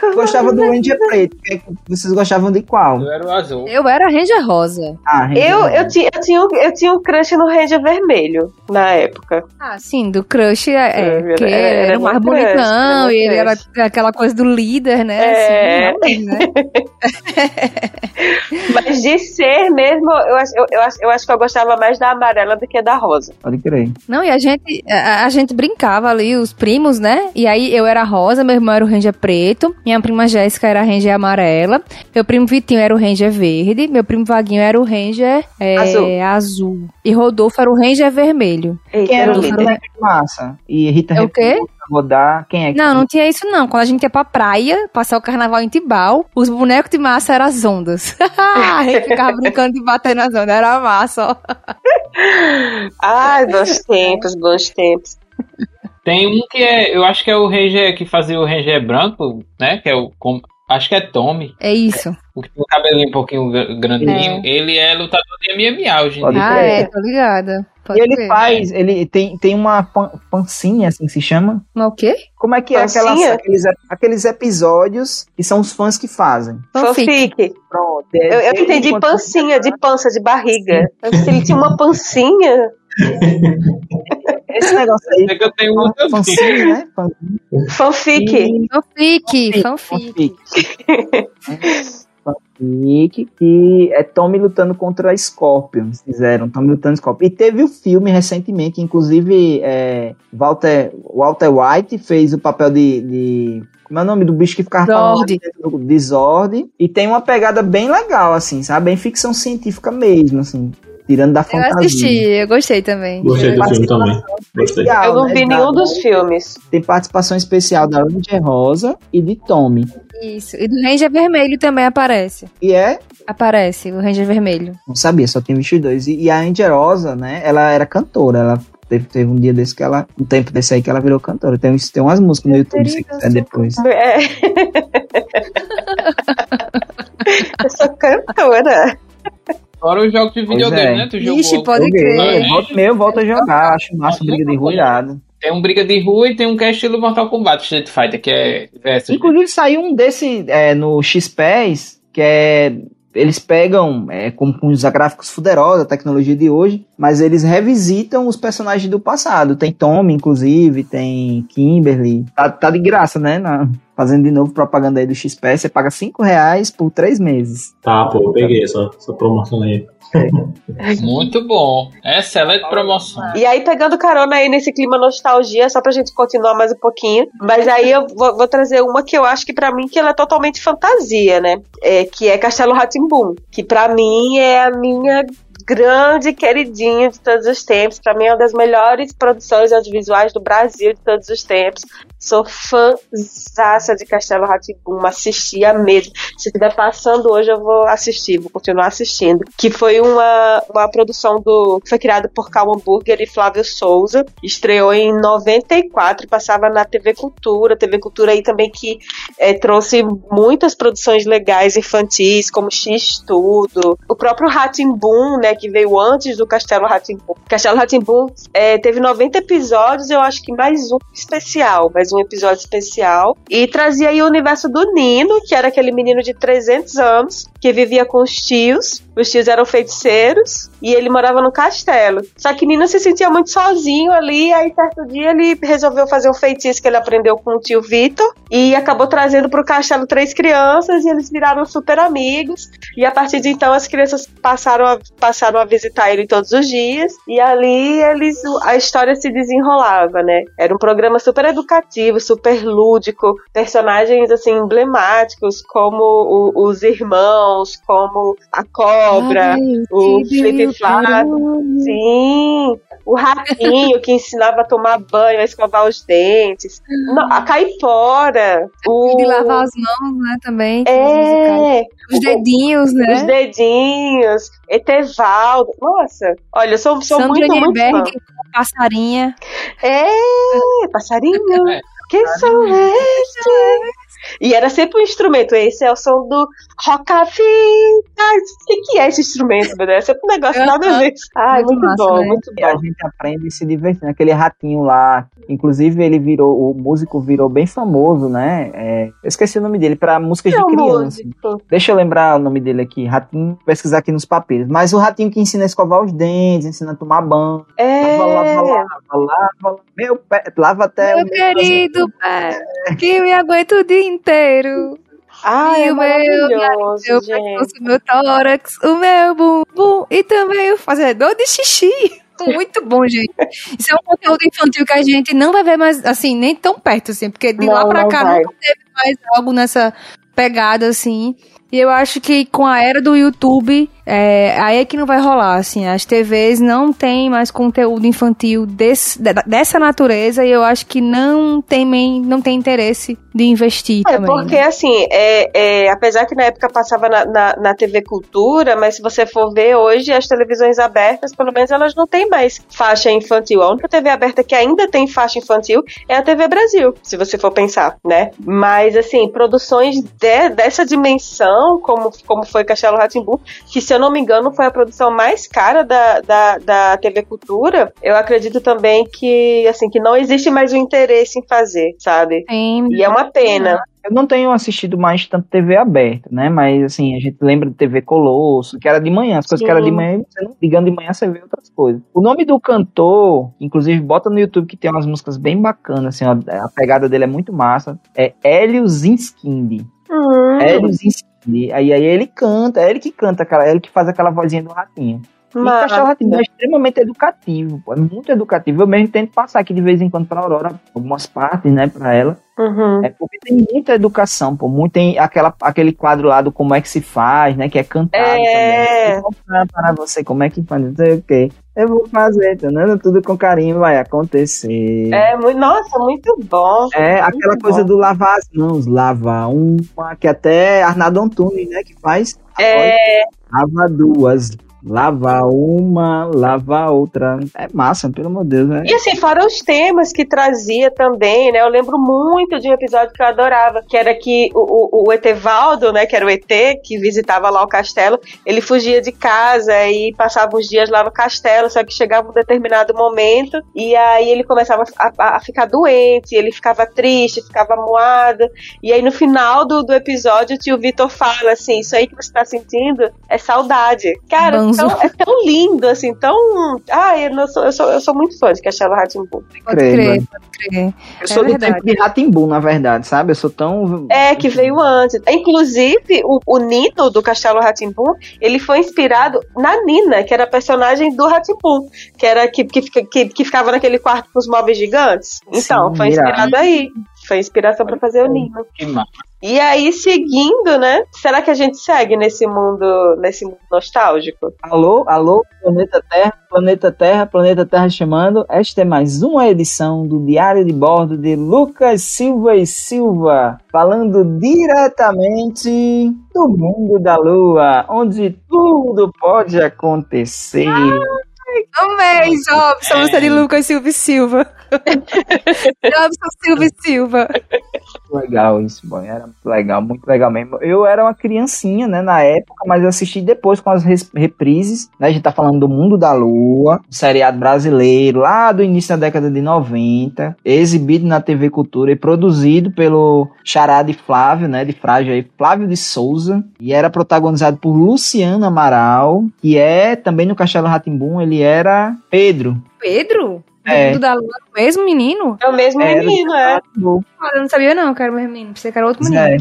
Eu gostava do Ranger Preto. Que- Vocês gostavam de qual? Eu era o azul. Eu era Ranger Rosa. Ah, Ranger Eu, Rosa. eu, tinha, eu, tinha, um- eu tinha um crush no Ranger vermelho na época. Ah, sim, do crush, é, é, É, porque era- era, era o mais crush, bonitão, e ele era aquela coisa do líder, né? É. Assim, realmente, né? (laughs) Mas de ser mesmo, eu acho, eu, eu, acho, eu acho que eu gostava mais da amarela do que da rosa. Pode crer. Não, e a gente, a, a gente brincava ali, os primos, né? E aí eu era rosa, meu irmão era o Ranger preto, minha prima Jéssica era a Ranger amarela, meu primo Vitinho era o Ranger verde, meu primo Vaguinho era o Ranger é, Azul. azul. E Rodolfo era o Ranger vermelho. Eita, Quem era o líder. boneco de massa? E Rita É o quê? Rodar, quem é que Não, não tinha isso não. Quando a gente ia pra praia, passar o carnaval em Tibau, os bonecos de massa eram as ondas. (laughs) a gente ficava (laughs) brincando de bater nas ondas, era massa, ó. Ai, bons tempos, bons tempos. Tem um que é, eu acho que é o Ranger que fazia o Ranger branco, né? Que é o. com- acho que é Tommy. É isso. O que tem o cabelinho um pouquinho gr- grandinho. Ele é lutador de MMA hoje em Pode dia. Ah, é, tô ligada. Pode E ele crer. faz, ele tem, tem uma pan- pancinha, assim que se chama. Mas o quê? Como é que é aquelas, Pancinha? aqueles, aqueles episódios que são os fãs que fazem? Fanfic. Fanfic. Pronto. Eu, eu entendi pancinha, de pança, de barriga. Eu ele tinha uma pancinha. (laughs) Esse negócio aí. É que eu tenho um também. Fancinha, né? Fanfic. Fanfic, fanfic. Fanfic. Que é Tommy lutando contra Scorpion. Fizeram Tommy lutando Scorpion. E teve o filme recentemente, inclusive é, Walter, Walter White fez o papel de, de como é o nome do bicho que ficava Zord. falando do Desordem. E tem uma pegada bem legal, assim, sabe? Bem ficção científica mesmo, assim. Tirando da Eu fantasia. assisti, eu gostei também. Gostei do filme também. Gostei. Eu não né, vi da- nenhum dos filmes. Tem participação especial da Ranger Rosa e de Tommy. Isso. E do Ranger Vermelho também aparece. E é Aparece, o Ranger Vermelho. Não sabia, só os dois. E, e a Angerosa, né, ela era cantora. Ela teve, teve um dia desse que ela, um tempo desse aí que ela virou cantora. Tem, tem umas músicas no YouTube, se quiser depois. É. (laughs) Eu sou cantora. (laughs) Fora os jogos de videogame, é. né? Tu jogou Ixi, pode crer. volta meia eu volto a jogar. Acho massa briga de rua irado. Tem um briga de rua e tem um que é estilo Mortal Kombat Street Fighter, que é versus. Inclusive saiu um desse é, no X-PES, que é. Eles pegam, é, com, com os gráficos fuderosos, a tecnologia de hoje, mas eles revisitam os personagens do passado. Tem Tommy, inclusive, tem Kimberly. Tá, tá de graça, né? na- fazendo de novo propaganda aí do XP. Você paga 5 reais por 3 meses. Tá, pô, eu peguei essa, essa promoção aí. Muito bom. Excelente promoção. E aí, pegando carona aí nesse clima nostalgia, só pra gente continuar mais um pouquinho. Mas aí eu vou, vou trazer uma que eu acho que pra mim que ela é totalmente fantasia, né? É, que é Castelo Ratimbum. Que pra mim é a minha grande queridinha de todos os tempos. Pra mim é uma das melhores produções audiovisuais do Brasil de todos os tempos. Sou fãzaça de Castelo Ratimbum, assistia mesmo. Se estiver passando hoje, eu vou assistir, vou continuar assistindo. Que foi uma, uma produção do. que foi criada por Cal Hamburger e Flávio Souza. Estreou em 94, passava na TV Cultura. TV Cultura aí também que eh, trouxe muitas produções legais infantis, como X Tudo. O próprio Ratimbum, né, que veio antes do Castelo Ratimbum. Castelo Ratimbum é, teve 90 episódios, eu acho que mais um especial, mais um episódio especial. E trazia aí o universo do Nino, que era aquele menino de 300 anos, que vivia com os tios. Os tios eram feiticeiros e ele morava no castelo. Só que Nino se sentia muito sozinho ali, aí certo dia ele resolveu fazer um feitiço que ele aprendeu com o tio Vitor e acabou trazendo pro castelo três crianças e eles viraram super amigos. E a partir de então as crianças passaram a, passaram a visitar ele todos os dias e ali eles a história se desenrolava, né? Era um programa super educativo, super lúdico, personagens assim emblemáticos como o- os irmãos, como a cobra, Ai, o Flap, beleza. Sim, o ratinho que ensinava a tomar banho, a escovar os dentes, Não, a caipora, o De lavar as mãos, né, também. os é, Os dedinhos, os né? dedinhos, Etevaldo. Nossa, olha, eu sou, sou Sandra muito, muito fã. Passarinha. É, passarinho. É. Que som é esse? E era sempre um instrumento. Esse é o som do Rocafita. O que, que é esse instrumento, meu Deus? É sempre um negócio nada a ver. Ai, Muito muito, massa, bom, né? muito E a bom. gente aprende se divertindo. Aquele ratinho lá. Inclusive, ele virou. O músico virou bem famoso, né? É, eu esqueci o nome dele, para músicas É de um criança. músico. Deixa eu lembrar o nome dele aqui. Ratinho, pesquisar aqui nos papiros. Mas o ratinho que ensina a escovar os dentes, ensina a tomar banho. É. Lava, lava, lava, lava. Meu pé, lava até Meu o querido pé, que eu me aguento o dia inteiro. Ai, E é o meu maravilhoso, Eu gente. pescoço, meu tórax, o meu bumbum e também o fazedor de xixi. (laughs) Muito bom, gente. Isso é um conteúdo infantil que a gente não vai ver mais, assim, nem tão perto, assim, porque de lá Não, pra não cá vai. não teve mais algo nessa pegada, assim. E eu acho que com a era do YouTube, é, aí é que não vai rolar, assim. As TVs não tem mais conteúdo infantil desse, de- dessa natureza e eu acho que não tem, não tem interesse de investir É, também. porque né? assim, é, é, apesar que na época passava na, na, na TV Cultura, mas se você for ver hoje, as televisões abertas, pelo menos elas não têm mais faixa infantil. A única TV aberta que ainda tem faixa infantil é a TV Brasil, se você for pensar, né? Mas assim, produções de- dessa dimensão, como, como foi Castelo Ratimbu, que se eu não me engano foi a produção mais cara da, da, da TV Cultura, eu acredito também que assim, que não existe mais o interesse em fazer, sabe? Tem, E é uma pena. Eu não tenho assistido mais tanto TV aberta, né? Mas assim, a gente lembra de TV Colosso, que era de manhã, as coisas que Sim. era de manhã, você não ligando de manhã, você vê outras coisas. O nome do cantor, inclusive bota no YouTube que tem umas músicas bem bacanas, assim, ó, a pegada dele é muito massa. É Hélio Zinskind. Hum. Hélio Zinskind. E aí, aí ele canta, é ele que canta, aquela, é ele que faz aquela vozinha do ratinho. E o Cachorro Ratinho é extremamente educativo, é muito educativo. Eu mesmo tento passar aqui de vez em quando pra Aurora, algumas partes, né, pra ela. Uhum. É porque tem muita educação, pô. Muito, tem aquela, aquele quadro lá do como é que se faz, né? Que é cantado É. também. Mostrar para você como é que faz, não sei o quê. Eu vou fazer, vendo? Tudo com carinho vai acontecer. É, muito, nossa, muito bom. É, aquela Muito coisa bom. do lavar as mãos, lava uma, que até Arnaldo Antunes, né, que faz. É, Lava duas, lava uma, lava outra. É massa, pelo amor de Deus, né? E assim, fora os temas que trazia também, né? Eu lembro muito de um episódio que eu adorava, que era que o, o, o Etevaldo, né? Que era o ET, que visitava lá o castelo, ele fugia de casa e passava os dias lá no castelo, só que chegava um determinado momento e aí ele começava a, a- a ficar doente, ele ficava triste, ficava moado. E aí no final do, do episódio o tio Vitor fala assim: Isso aí que você tá sentindo é saudade. Cara, Banzo. tão- é tão lindo, assim, tão. Ai, eu, sou, eu, sou, eu sou muito fã de Castelo Ratimbu. Pode Crer, pode crer. Eu sou do verdade. tempo de Ratimbu, na verdade, sabe? Eu sou tão. É, que veio antes. Inclusive, o, o Nino do Castelo Ratimbu, ele foi inspirado na Nina, que era a personagem do Ratimbu, que era que, que, que, que ficava naquele quarto com os móveis gigantes. Então, Sim, foi irado. inspirado aí. Foi inspiração pra fazer o Nino. Que massa. E aí, seguindo, né? Será que a gente segue nesse mundo, nesse mundo nostálgico? Alô, alô, Planeta Terra, Planeta Terra, Planeta Terra chamando. Esta é mais uma edição do Diário de Bordo de Lucas Silva e Silva, falando diretamente do mundo da Lua, onde tudo pode acontecer. Amei, Jobson, é de Lucas Silva e Silva. (laughs) Jobson Silva e Silva. Legal isso, boy. Era muito legal, muito legal mesmo. Eu era uma criancinha, né, na época, mas eu assisti depois com as reprises, né? A gente tá falando do Mundo da Lua, seriado brasileiro, lá do início da década de 90, exibido na TV Cultura e produzido pelo Chará de Flávio, né, de Frágil aí, Flávio de Souza, e era protagonizado por Luciano Amaral, que é também no Castelo Ratimbum, ele era Pedro. Pedro? Do É. mundo da lua, o mesmo menino? É o mesmo Era menino, é. Ah, eu não sabia não, que era o mesmo menino. Pensei que era outro menino. é.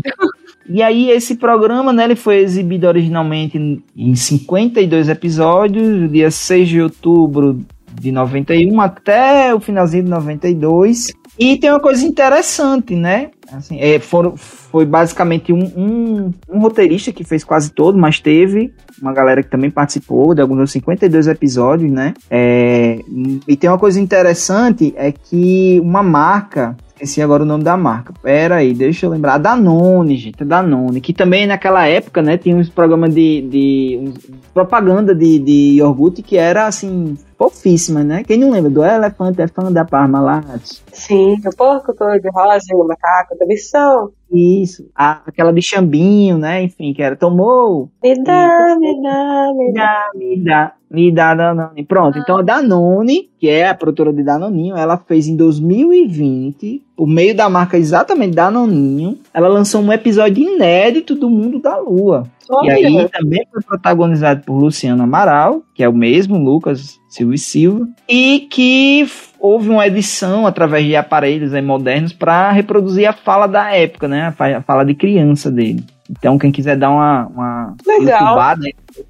E aí esse programa, né, ele foi exibido originalmente em- em 52 episódios, no dia 6 de outubro de 91 até o finalzinho de 92. E tem uma coisa interessante, né? Assim, é, foram, foi basicamente um, um, um roteirista que fez quase todo, mas teve uma galera que também participou de alguns dos 52 episódios, né? É, e tem uma coisa interessante, é que uma marca Esqueci agora o nome da marca. Pera aí, deixa eu lembrar. A Danone, gente. A Danone. Que também naquela época, né, tinha uns programas de. de uns- propaganda de, de iogurte que era assim. Fofíssima, né? Quem não lembra do elefante é fã da Parmalat? Sim, o porco todo de rosa e o macaco da missão. Isso. A- aquela de chambinho, né? Enfim, que era tomou. Me dá, me dá, me Me dá. dá, me dá, me dá Danone. Pronto, então a Danone, que é a produtora de Danoninho, ela fez em 2020, por meio da marca exatamente Danoninho, ela lançou um episódio inédito do Mundo da Lua. E aí Olha, também foi protagonizado por Luciano Amaral, que é o mesmo Lucas Silva e Silva, e que houve uma edição através de aparelhos modernos para reproduzir a fala da época, né? A fala de criança dele. Então, quem quiser dar uma, uma Legal.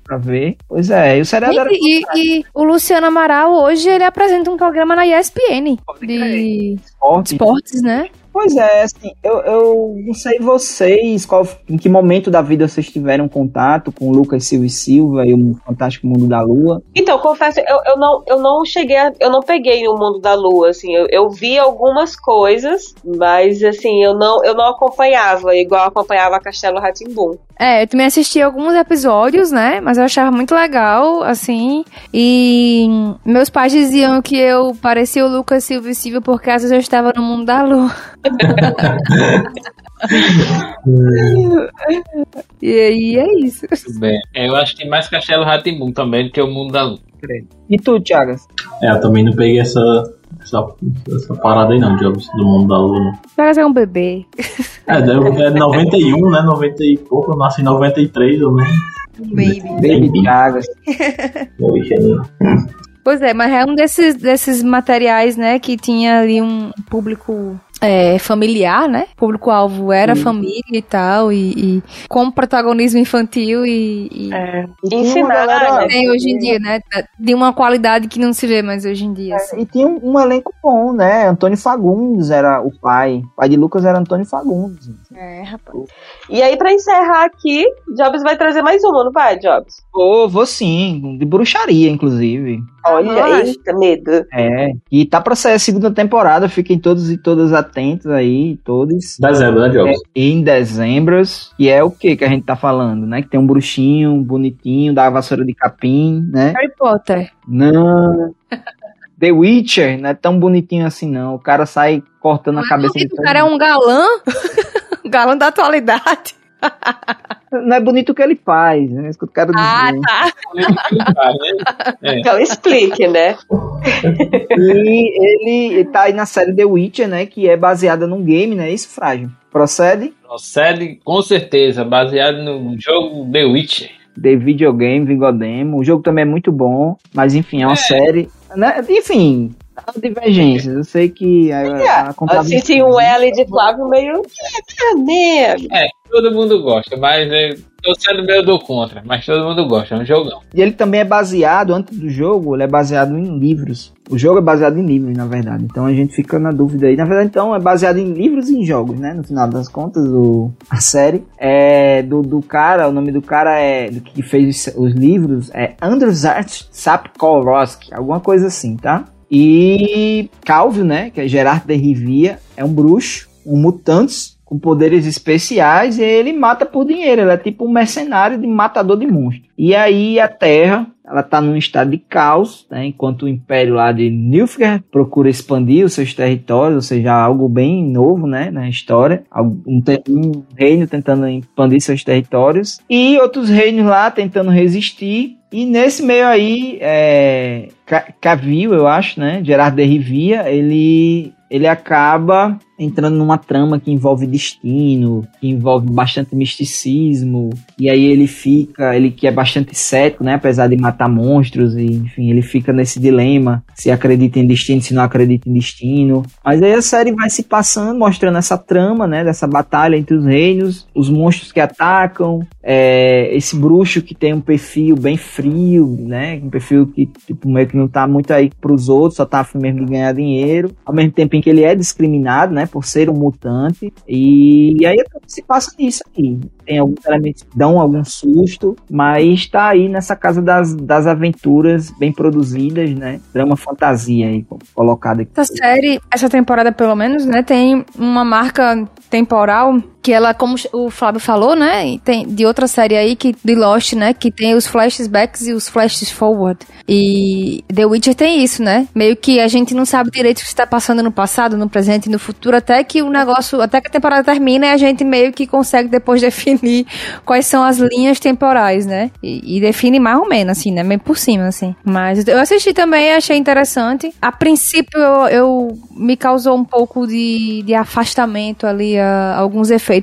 pra ver. Pois é, e o seriado era E, e- o Luciano Amaral hoje ele apresenta um programa na ESPN Pode de forte. esportes, né? Pois é, assim, eu, eu não sei vocês, qual, em que momento da vida vocês tiveram contato com Lucas Silva e Silva e o Fantástico Mundo da Lua. Então, confesso, eu, eu, não, eu não cheguei, a- eu não peguei o mundo da lua, assim, eu, eu vi algumas coisas, mas assim, eu não, eu não acompanhava, igual acompanhava Castelo Ratimbum. É, eu também assisti alguns episódios, né? Mas eu achava muito legal, assim. E meus pais diziam que eu parecia o Lucas Silva e Silva porque às vezes eu estava no mundo da lua. (laughs) e aí é isso. Muito bem. É, Eu acho que mais Castelo Ratimbum também do que o Mundo da Lua. E tu, Thiagas? É, eu também não peguei essa, essa, essa parada aí não, Jobs, do mundo da lua. não. Parece é um bebê. É, deu- é 91, né? 90 e pouco, eu nasci em 93, eu nem. Baby. Baby Thiagas. (laughs) Pois é, mas é um desses, desses materiais, né, que tinha ali um público é, familiar, né? O público-alvo era família e tal, e, e com protagonismo infantil e. e É. Ensinar, né? tem hoje em dia, né? De uma qualidade que não se vê mais hoje em dia. assim. E tinha um, um elenco bom, né? Antônio Fagundes era o pai. O pai de Lucas era Antônio Fagundes. É, rapaz. E aí, pra encerrar aqui, Jobs vai trazer mais uma, não vai, Jobs? Vou, vou sim, de bruxaria, inclusive. Olha, eita, medo. É. E tá pra sair a segunda temporada, fiquem todos e todas atentos aí, todos. Dezembro, né, Jobs? Em dezembro, e é o que que a gente tá falando, né? Que tem um bruxinho bonitinho, da vassoura de capim, né? Harry Potter. Não. (laughs) The Witcher não é tão bonitinho assim, não. O cara sai cortando a cabeça de O cara é um galã. um (laughs) galã da atualidade. Não é bonito o que ele faz, né? É isso que eu quero dizer. Ah, tá. (laughs) Então explique, né? E ele tá aí na série The Witcher, né? Que é baseada num game, né? Isso, Frágil. Procede? Procede com certeza, baseado no jogo The Witcher. The Videogame, Vigodemo. O jogo também é muito bom, mas enfim, é uma série. Né? Enfim, há divergências. Eu sei que a, a, a Eu contabilidade- senti um L de Flávio meio. É. É, todo mundo gosta, mas é, tô sendo meio do contra, mas todo mundo gosta, é um jogão. E ele também é baseado, antes do jogo, ele é baseado em livros. O jogo é baseado em livros, na verdade. Então a gente fica na dúvida aí. Na verdade, então, é baseado em livros e em jogos, né? No final das contas, o, a série é do, do cara, o nome do cara é do que fez os, os livros é Andrzej Sapkowski, alguma coisa assim, tá? E Calvio, né? Que é Gerard de Rivia, é um bruxo, um mutante com poderes especiais e ele mata por dinheiro. Ele é tipo um mercenário de matador de monstros. E aí a Terra, ela tá num estado de caos, né? Enquanto o Império lá de Nilfgaard procura expandir os seus territórios, ou seja, algo bem novo, né? Na história. Um, um reino tentando expandir seus territórios. E outros reinos lá tentando resistir. E nesse meio aí, é, Ca- Cavill, eu acho, né? Gerard de Rivia, ele, ele acaba entrando numa trama que envolve destino, que envolve bastante misticismo, e aí ele fica, ele que é bastante cético, né, apesar de matar monstros, e enfim, ele fica nesse dilema, se acredita em destino, se não acredita em destino. Mas aí a série vai se passando, mostrando essa trama, né, dessa batalha entre os reinos, os monstros que atacam, é, esse bruxo que tem um perfil bem frio, né, um perfil que tipo, meio que não tá muito aí pros outros, só tá afim mesmo de ganhar dinheiro, ao mesmo tempo em que ele é discriminado, né, por ser um mutante, e, e aí se passa nisso aí. Tem alguns elementos que dão algum susto, mas tá aí nessa casa das, das aventuras bem produzidas, né, drama fantasia aí, colocado aqui. Essa série, essa temporada pelo menos, né, tem uma marca temporal que ela, como o Flávio falou, né, tem de outra série aí que de Lost, né, que tem os flashbacks e os flashes forward. E The Witcher tem isso, né? Meio que a gente não sabe direito o que está passando no passado, no presente e no futuro, até que o negócio, até que a temporada termina e a gente meio que consegue depois (laughs) definir quais são as linhas temporais, né? E, e define mais ou menos, assim, né? Meio por cima, assim. Mas eu assisti também, achei interessante. A princípio, eu, eu- me causou um pouco de, de afastamento ali, a, alguns efeitos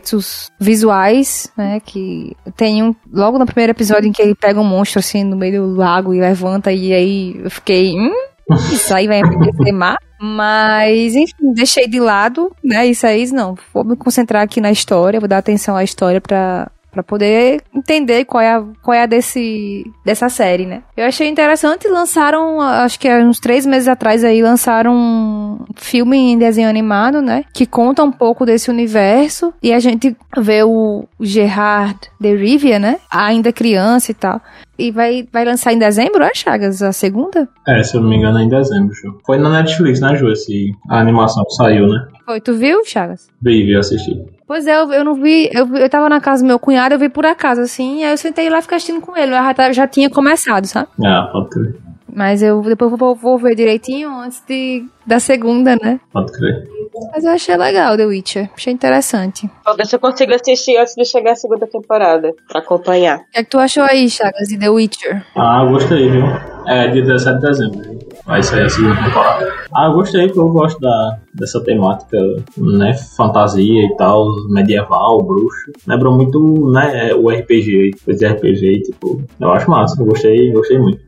visuais, né? Que tem um, logo no primeiro episódio em que ele pega um monstro, assim, no meio do lago e levanta, e aí eu fiquei, hum, isso aí vai envelhecer má. Mas, enfim, deixei de lado, né? Isso aí, não. Vou me concentrar aqui na história, vou dar atenção à história pra, pra poder entender qual é a, qual é a desse, dessa série, né? Eu achei interessante, lançaram, acho que há uns três meses atrás aí, lançaram um filme em desenho animado, né? Que conta um pouco desse universo. E a gente vê o Gerard de Rivia, né? Ainda criança e tal. E vai, vai lançar em dezembro, é, Chagas? A segunda? É, se eu não me engano, é em dezembro, Ju. Foi na Netflix, né, Ju? Esse, a animação saiu, né? Foi, tu viu, Chagas? Vi, vi, assisti. Pois é, eu, eu não vi. Eu, eu tava na casa do meu cunhado, eu vi por acaso, assim, aí eu sentei lá e fiquei assistindo com ele. Eu já, tá- já tinha começado, sabe? Ah, pode crer. Mas eu depois vou, vou ver direitinho antes de, da segunda, né? Pode crer. Mas eu achei legal The Witcher. Achei interessante. Vou ver se eu consigo assistir antes de chegar a segunda temporada, pra acompanhar. O que é que tu achou aí, Chagas, de The Witcher? Ah, gostei, viu? É, dia 17 de dezembro. Vai sair a segunda temporada. Ah, eu gostei, porque eu gosto da, dessa temática, né? Fantasia e tal, medieval, bruxo. Lembra muito, né? O RPG, de RPG, tipo, eu acho massa, eu gostei, gostei muito.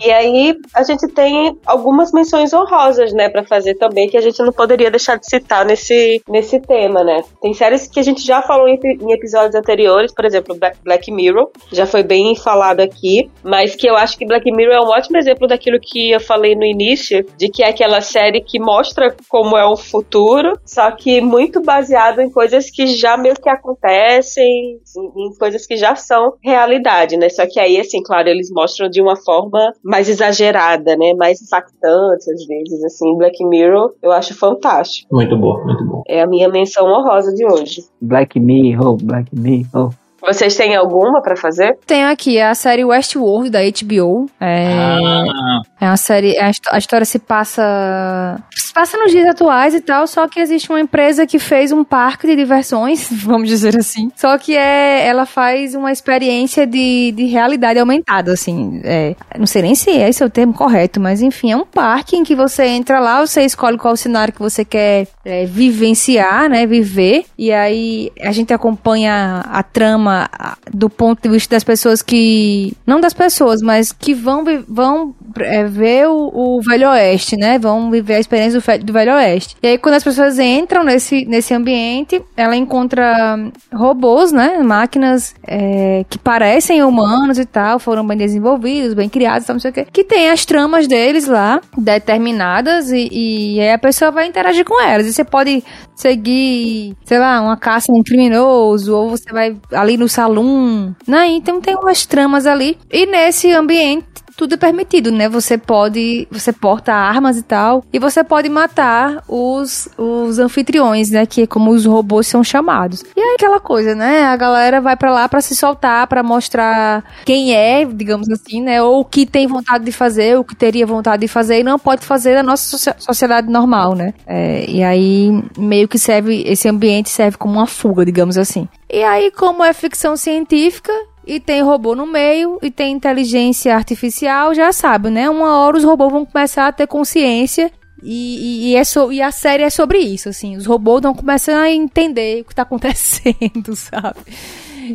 E aí, a gente tem algumas menções honrosas, né, pra fazer também, que a gente não poderia deixar de citar nesse, nesse tema, né? Tem séries que a gente já falou em, em episódios anteriores, por exemplo, Black Mirror, já foi bem falado aqui, mas que eu acho que Black Mirror é um ótimo exemplo daquilo que eu falei no início, de que é aquela série que mostra como é o futuro, só que muito baseado em coisas que já meio que acontecem, em, em coisas que já são realidade, né? Só que aí, assim, claro, eles mostram de uma forma mais exagerada, né? Mais impactante, às vezes, assim. Black Mirror, eu acho fantástico. Muito bom, muito bom. É a minha menção honrosa de hoje. Black Mirror, Black Mirror. Vocês têm alguma para fazer? Tenho aqui a série Westworld da HBO. É, Ah, é uma série. A, a história se passa. Passa nos dias atuais e tal, só que existe uma empresa que fez um parque de diversões, (laughs) vamos dizer assim. Só que é, ela faz uma experiência de, de realidade aumentada, assim. É, não sei nem se esse é o termo correto, mas enfim, é um parque em que você entra lá, você escolhe qual cenário que você quer é, vivenciar, né? Viver. E aí a gente acompanha a trama do ponto de vista das pessoas que. Não das pessoas, mas que vão, vão é, ver o, o Velho Oeste, né? Vão viver a experiência do, do Velho Oeste. E aí, quando as pessoas entram nesse, nesse ambiente, ela encontra robôs, né? Máquinas é, que parecem humanos e tal, foram bem desenvolvidos, bem criados, tal, não sei o quê. Que tem as tramas deles lá, determinadas, e, e aí a pessoa vai interagir com elas. E você pode seguir, sei lá, uma caça um criminoso, ou você vai ali no salão, né? Então tem umas tramas ali. E nesse ambiente tudo é permitido, né? Você pode, você porta armas e tal, e você pode matar os, os anfitriões, né? Que é como os robôs são chamados. E aí aquela coisa, né? A galera vai pra lá pra se soltar, pra mostrar quem é, digamos assim, né? Ou o que tem vontade de fazer, o que teria vontade de fazer e não pode fazer na nossa sociedade normal, né? É, e aí meio que serve, esse ambiente serve como uma fuga, digamos assim. E aí, como é ficção científica, e tem robô no meio, e tem inteligência artificial, já sabe, né? Uma hora os robôs vão começar a ter consciência. E, e, e é so- e a série é sobre isso, assim. Os robôs vão começar a entender o que tá acontecendo, (laughs) sabe?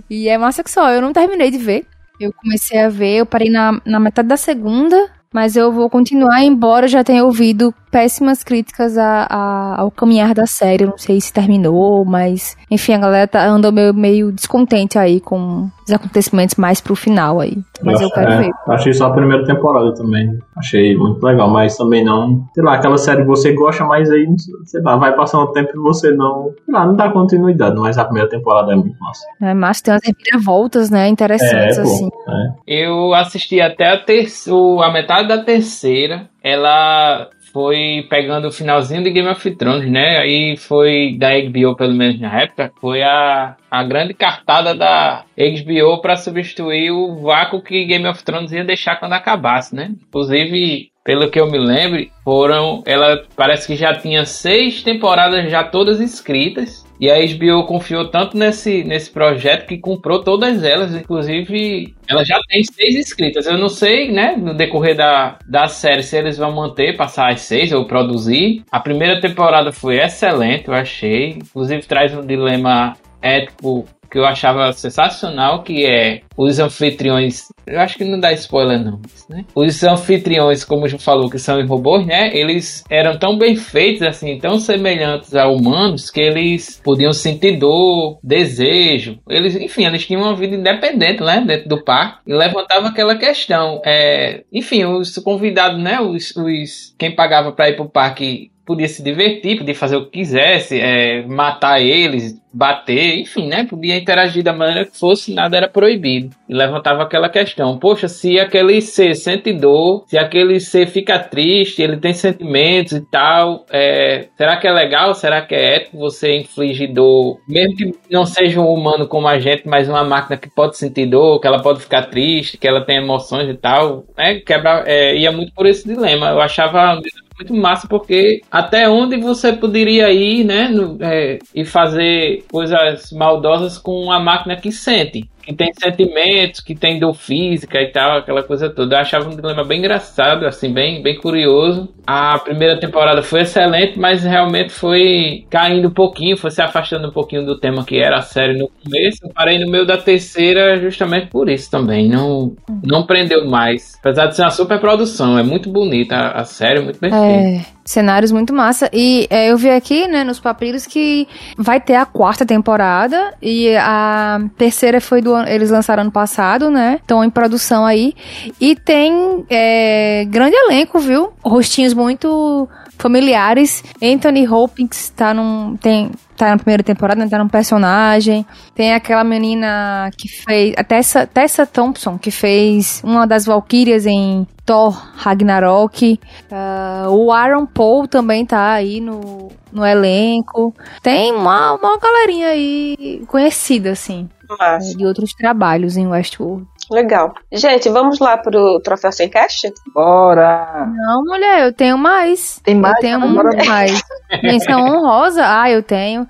E é massa que só. Eu não terminei de ver. Eu comecei a ver, eu parei na, na metade da segunda, mas eu vou continuar, embora eu já tenha ouvido péssimas críticas a, a- ao caminhar da série. Eu não sei se terminou, mas enfim, a galera tá, andou meio, meio descontente aí com os acontecimentos mais pro final aí. Mas eu, acho- quero é, ver. Achei só a primeira temporada também. Achei muito legal, mas também não. Sei lá, aquela série que você gosta, mas aí, sei lá, vai passando o tempo e você não. Sei lá, não dá continuidade, mas a primeira temporada é muito massa. É, mas tem umas reviravoltas, né? Interessantes, É, assim. pô. É. Eu assisti até a, a metade da terceira. Ela foi pegando o finalzinho de Game of Thrones, né? Aí foi da HBO, pelo menos na época, foi a, a grande cartada da HBO para substituir o vácuo que Game of Thrones ia deixar quando acabasse, né? Inclusive, pelo que eu me lembro, foram. Ela parece que já tinha seis temporadas já todas escritas. E a HBO confiou tanto nesse, nesse projeto que comprou todas elas, inclusive ela já tem seis inscritas. Eu não sei, né, no decorrer da, da série, se eles vão manter, passar as seis ou produzir. A primeira temporada foi excelente, eu achei. Inclusive traz um dilema ético que eu achava sensacional, que é os anfitriões. Eu acho que não dá spoiler, não. Né? Os anfitriões, como já falou, que são robôs, né? Eles eram tão bem feitos, assim, tão semelhantes a humanos, que eles podiam sentir dor, desejo. Eles, enfim, eles tinham uma vida independente, né? Dentro do parque. E levantava aquela questão. É, enfim, os convidados, né? Os, os, quem pagava para ir pro parque podia se divertir, podia fazer o que quisesse, é, matar eles, bater, enfim, né? Podia interagir da maneira que fosse, nada era proibido. E levantava aquela questão: poxa, se aquele ser sente dor, se aquele ser fica triste, ele tem sentimentos e tal, é, será que é legal? Será que é ético você infligir dor, mesmo que não seja um humano como a gente, mas uma máquina que pode sentir dor, que ela pode ficar triste, que ela tem emoções e tal, né? Quebra, é, ia muito por esse dilema. Eu achava muito massa porque até onde você poderia ir, né, no, é, e fazer coisas maldosas com uma máquina que sente, que tem sentimentos, que tem dor física e tal, aquela coisa toda. Eu achava um dilema bem engraçado, assim, bem, bem curioso. A primeira temporada foi excelente, mas realmente foi caindo um pouquinho, foi se afastando um pouquinho do tema que era a série no começo. Eu parei no meio da terceira justamente por isso também. Não, não prendeu mais. Apesar de ser uma super produção, é muito bonita a, a série, muito bem feita. É, cenários muito massa. E é, eu vi aqui, né, nos papiros que vai ter a quarta temporada e a terceira foi do eles lançaram ano passado, né? Estão em produção aí. E tem é, grande elenco, viu? Rostinhos muito familiares. Anthony Hopkins tá num. Tem, tá na primeira temporada, né, tá num personagem. Tem aquela menina que fez. A Tessa, Tessa Thompson, que fez uma das Valkyrias em Thor Ragnarok. Uh, o Aaron Paul também tá aí no, no elenco. Tem uma, uma galerinha aí conhecida, assim. Massa. De outros trabalhos em Westworld. Legal. Gente, vamos lá pro Troféu Sem Cast? Bora! Não, mulher, eu tenho mais. Tem mais? Eu tenho muito bora. mais. (laughs) Menção honrosa? Ah, eu tenho.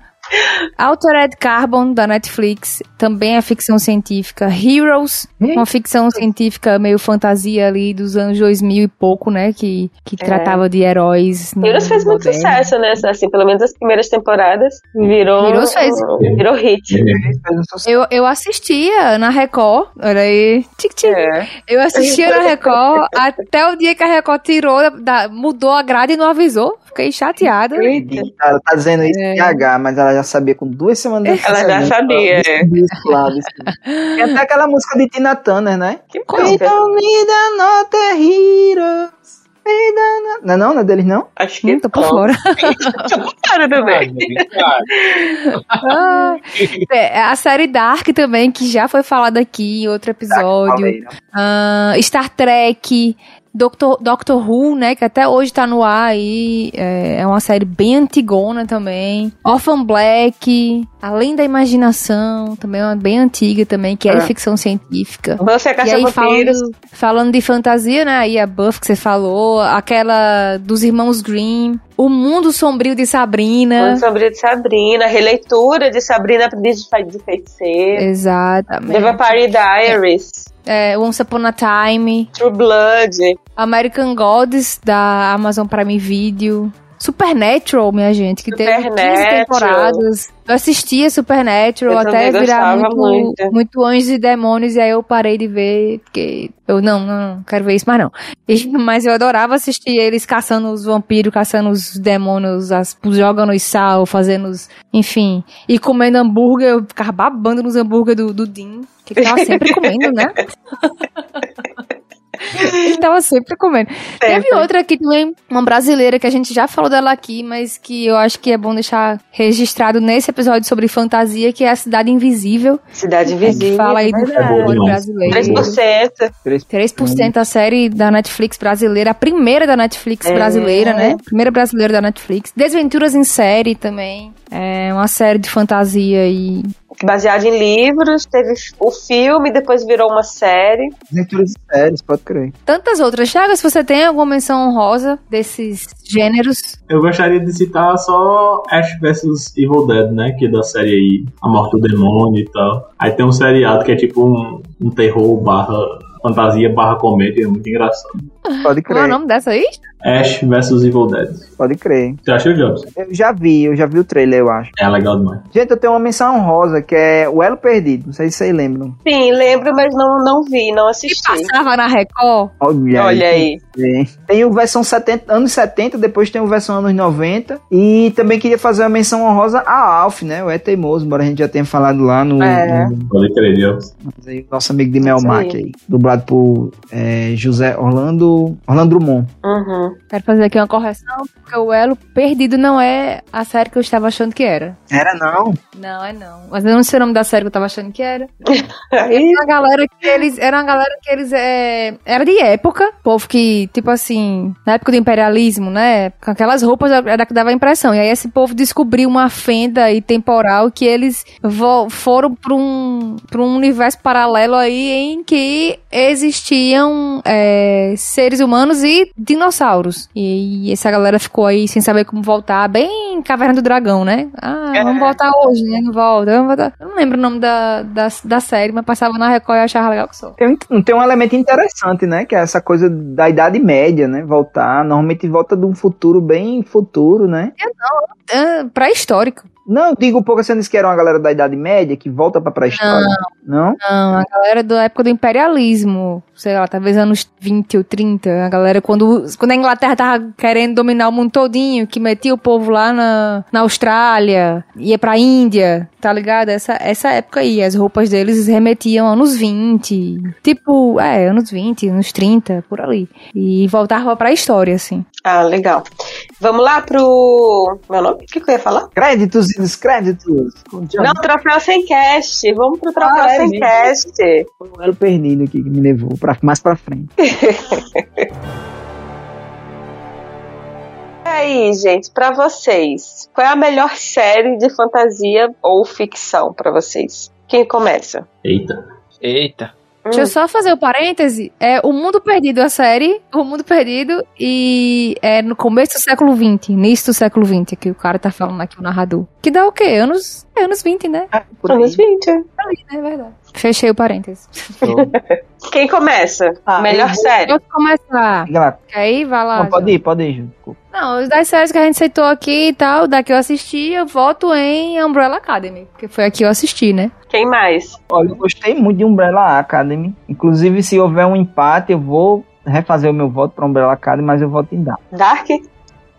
Altered Carbon, da Netflix, também é ficção científica. Heroes, Hum. uma ficção científica meio fantasia ali dos anos 2000 e pouco, né? Que, que É. tratava de heróis. Heroes fez muito moderno. sucesso, né? Assim, pelo menos as primeiras temporadas. Virou. Heroes fez. Virou hit. Sucesso. Eu, eu assistia na Record, olha aí, tic tic. É. Eu assistia na Record até o dia que a Record tirou, da- mudou a grade e não avisou. Fiquei chateada. Ela tá dizendo isso em H, mas ela já sabia com duas semanas de Ela já sabia, é. Até aquela música de Tina Turner, né? Que heroes. Don't not- Não é não? Não é deles não? Acho que Hum, tô por não. fora. (laughs) Fora também. Ah, é, a série Dark também, que já foi falada aqui em outro episódio. Falei, né? Ah, Star Trek, Doctor, Doctor Who, né? Que até hoje tá no ar aí. É, é uma série bem antigona também. Orphan Black, Além da Imaginação, também é uma bem antiga também, que é, de É. ficção científica. Você é E aí, falando, falando de fantasia, né? Aí a Buff que você falou, aquela dos irmãos Grimm, O Mundo Sombrio de Sabrina. Mundo Sombrio de Sabrina, releitura de Sabrina Aprendiz de Fe- de Feiticeiro. The Exatamente. Vampire Diaries. É, Once Upon a Time, True Blood. American Gods da Amazon Prime Video. Supernatural, minha gente, que teve 15 Supernatural. temporadas. Eu assistia Supernatural Eu até virar muito, muito. muito Anjos e Demônios, e aí eu parei de ver, porque eu não, não, não quero ver isso mais não. E- (laughs) mas eu adorava assistir eles caçando os vampiros, caçando os demônios, as, jogando os sal, fazendo os, enfim, e comendo hambúrguer, eu ficava babando nos hambúrguer do, do Dean, que tava sempre comendo, né? (laughs) Ele tava sempre comendo. Teve Sempre. outra aqui também, uma brasileira, que a gente já falou dela aqui, mas que eu acho que é bom deixar registrado nesse episódio sobre fantasia, que é a Cidade Invisível. Cidade Que Invisível. fala aí do folclore demais. brasileiro. 3%. 3% a série da Netflix brasileira, a primeira da Netflix É. brasileira, né? Primeira brasileira da Netflix. Desventuras em série também. É uma série de fantasia e Baseado em livros. Teve o filme, depois virou uma série. Aventuras de séries, pode crer. tantas outras. Thiago, se você tem alguma menção honrosa desses gêneros, Eu gostaria de citar só Ash vs Evil Dead, né? Que é da série aí, A Morte do Demônio e tal. Aí tem um seriado que é tipo um, um terror barra fantasia barra comédia, é muito engraçado. Pode qual é o crer, nome dessa aí? Ash vs Evil Dead. pode crer. Você achou, Jobs? Eu já vi, eu já vi o trailer, eu acho. É legal demais. Gente, eu tenho uma menção honrosa, que é O Elo Perdido. Não sei se vocês lembram. Sim, lembro, mas não, não vi, não assisti. Passava na Record. Olha, Olha aí. Tem. Tem o versão 70, anos 70, depois tem o versão anos 90. E também queria fazer uma menção honrosa a Alf, né? O É Teimoso, embora a gente já tenha falado lá no. É. no- Pode crer, Jobs. mas aí, o nosso amigo de Melmac aí. aí. Dublado por é, José Orlando. Orlando Drummond. Uhum. Quero fazer aqui uma correção, porque o Elo Perdido não é a série que eu estava achando que era. Era não. Não, é não. Mas eu não sei o nome da série que eu tava achando que era. (laughs) Era uma galera que eles. Era uma galera que eles. É, era de época. Povo que, tipo assim, na época do imperialismo, né? Com aquelas roupas era que dava a impressão. E aí esse povo descobriu uma fenda aí temporal que eles foram pra um, pra um universo paralelo aí em que existiam é, seres humanos e dinossauros. Dinossauros. E, essa galera ficou aí sem saber como voltar, bem Caverna do Dragão, né? Ah, É. vamos voltar hoje, né? Não volta, vamos voltar. Eu não lembro o nome da, da, da série, mas passava na Record e achava legal que só. Tem, um- tem um elemento interessante, né? Que é essa coisa da Idade Média, né? Voltar. Normalmente volta de um futuro bem futuro, né? Ah, pré-histórico. Não, eu digo um pouco assim, que era uma galera da Idade Média que volta pra pré-história. Não? Não, a galera da época do imperialismo, sei lá, talvez anos 20 ou 30, a galera quando, quando a Inglaterra tava querendo dominar o mundo todinho, que metia o povo lá na, na Austrália, ia pra Índia, tá ligado? Essa, essa época aí, as roupas deles remetiam anos 20, tipo, é, anos 20, anos 30, por ali. E voltava pra história, assim. Ah, legal. Vamos lá pro. Meu nome? O que, que eu ia falar? Créditos e descréditos. Com John- Não, troféu sem cast. Vamos pro troféu Ah, é sem mesmo. cast. Foi o perdido aqui que me levou pra, mais pra frente. (laughs) E aí, gente, pra vocês, qual é a melhor série de fantasia ou ficção pra vocês? Quem começa? Eita. Eita. Deixa eu só fazer o parêntese. É O Mundo Perdido, a série. O Mundo Perdido. E é no começo do século XX. Início do século XX, que o cara tá falando aqui, o narrador. Que dá o quê? Anos, é anos 20, né? Aí. Anos 20. É verdade. Fechei o parêntese. (laughs) Quem começa? Ah, melhor eu vou- série. Posso começar? Ir? Vai lá. Não, pode ir, pode ir, Ju. Desculpa. Não, os das séries que a gente citou aqui e tal, da que eu assisti, eu voto em Umbrella Academy. Porque foi aqui que eu assisti, né? Quem mais? Olha, eu gostei muito de Umbrella Academy. Inclusive, se houver um empate, eu vou refazer o meu voto pra Umbrella Academy, mas eu voto em Dark. Dark?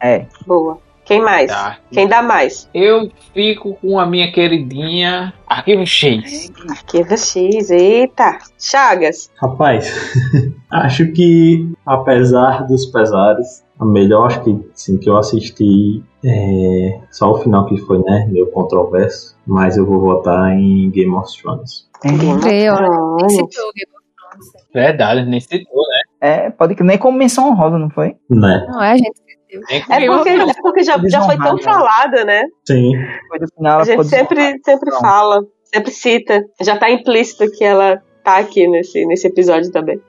É. Boa. Quem mais? Tá. Quem dá mais? Eu fico com a minha queridinha Arquivo X. Arquivo X. Eita. Chagas. Rapaz, (laughs) acho que apesar dos pesares, a melhor acho que sim, que eu assisti é só o final que foi, né, meio controverso, mas eu vou votar em Game of Thrones. Nem citou o Game of Thrones. Verdade, nem citou, né? É, pode que nem como menção honrosa, não foi? Né? Não é, gente. É porque, é porque já, já foi tão falada, né? Sim. Final, A gente sempre, sempre fala, sempre cita. Já tá implícito que ela tá aqui nesse, nesse episódio também.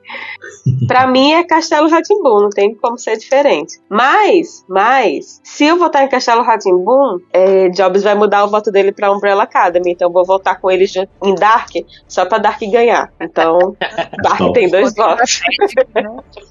pra mim é Castelo Ratimbum, não tem como ser diferente. Mas, mas, se eu votar em Castelo Ratimbum, é, Jobs vai mudar o voto dele pra Umbrella Academy, então eu vou votar com ele em Dark, só pra Dark ganhar. Então, (laughs) Dark Bom. tem dois votos.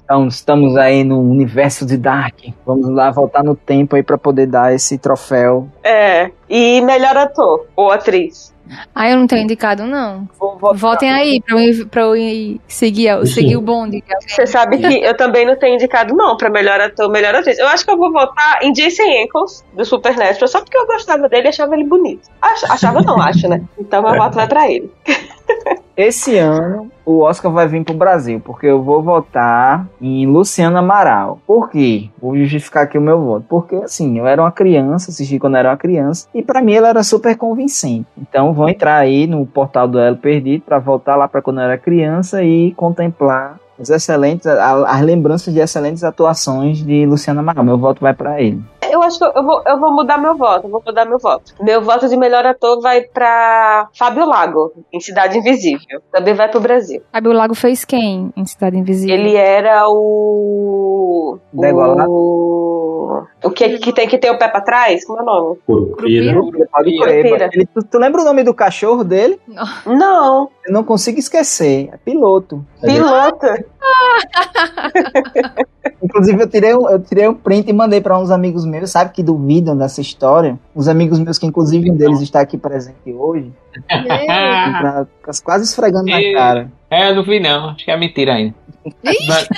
Então, estamos aí no universo de Dark. Vamos lá voltar no tempo aí pra poder dar esse troféu. É. E melhor ator ou atriz. Ah, eu não tenho indicado, não. Votem aí pra eu, pra eu ir seguir, seguir o bonde. Você sabe que eu também não tenho indicado, não, pra melhor ator, melhor atriz. Eu acho que eu vou votar em Jason Ankles, do Supernatural, só porque eu gostava dele e achava ele bonito. Ach- achava não, acho, né? Então meu voto vai pra ele. (laughs) Esse ano, o Oscar vai vir pro Brasil, porque eu vou votar em Luciano Amaral. Por quê? Vou justificar aqui o meu voto. Porque, assim, eu era uma criança, assisti quando era uma criança, e pra mim ela era super convincente. Então, vou entrar aí no portal do Elo Perdido pra voltar lá pra quando eu era criança e contemplar as excelentes, as lembranças de excelentes atuações de Luciano Amaral. Meu voto vai pra ele. Eu acho que eu vou, eu vou mudar meu voto, eu vou mudar meu voto. Meu voto de melhor ator vai pra Fábio Lago, em Cidade Invisível. Também vai pro Brasil. Sabe o Lago fez quem em Cidade Invisível? Ele era o. Degolado? O. O que, que tem que ter o pé pra trás? Como é o nome? Curupira. Curupira? Tu, tu lembra o nome do cachorro dele? Não, Eu não consigo esquecer. É piloto. piloto. (laughs) Inclusive, eu tirei, um, eu tirei um print e mandei pra uns amigos meus, sabe, que duvidam dessa história. Uns amigos meus que, inclusive, um deles está aqui presente hoje. Pra, quase esfregando na cara. é, eu não vi não. Acho que é mentira ainda. Mas-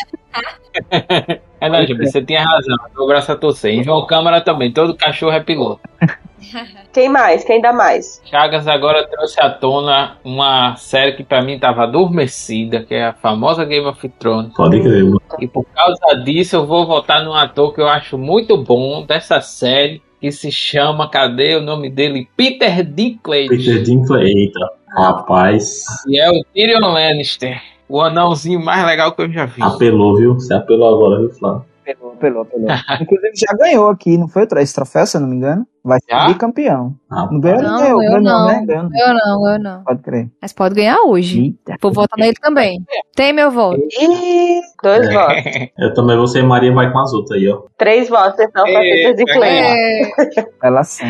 (laughs) é não, você tinha razão. O braço a torcer. Em João Câmara também. Todo cachorro é piloto. (laughs) Quem mais? Quem dá mais? Chagas agora trouxe à tona uma série que pra mim tava adormecida, que é a famosa Game of Thrones. Pode crer. mano. E por causa disso eu vou votar num ator que eu acho muito bom dessa série, que se chama, cadê o nome dele? Peter Dinklage. Peter Dinklage. Eita. Rapaz. E é o Tyrion Lannister. O anãozinho mais legal que eu já vi. Apelou, viu? Você apelou agora, viu, Flávio? Apelou, apelou. Inclusive já ganhou aqui, não foi esse troféu, se eu não me engano? Vai ser bicampeão. Ah, Não ganhou, Não, ganhou. eu Ganhou, não. né? Ganhou. Eu não, eu não. Pode crer. Mas pode ganhar hoje. Eita. Vou votar nele também. Tem meu voto. Ih, dois É. votos. (laughs) Eu também vou ser Maria vai com as outras aí, ó. Três votos, então, pra Peter de Clay. É, (laughs) Ela sim.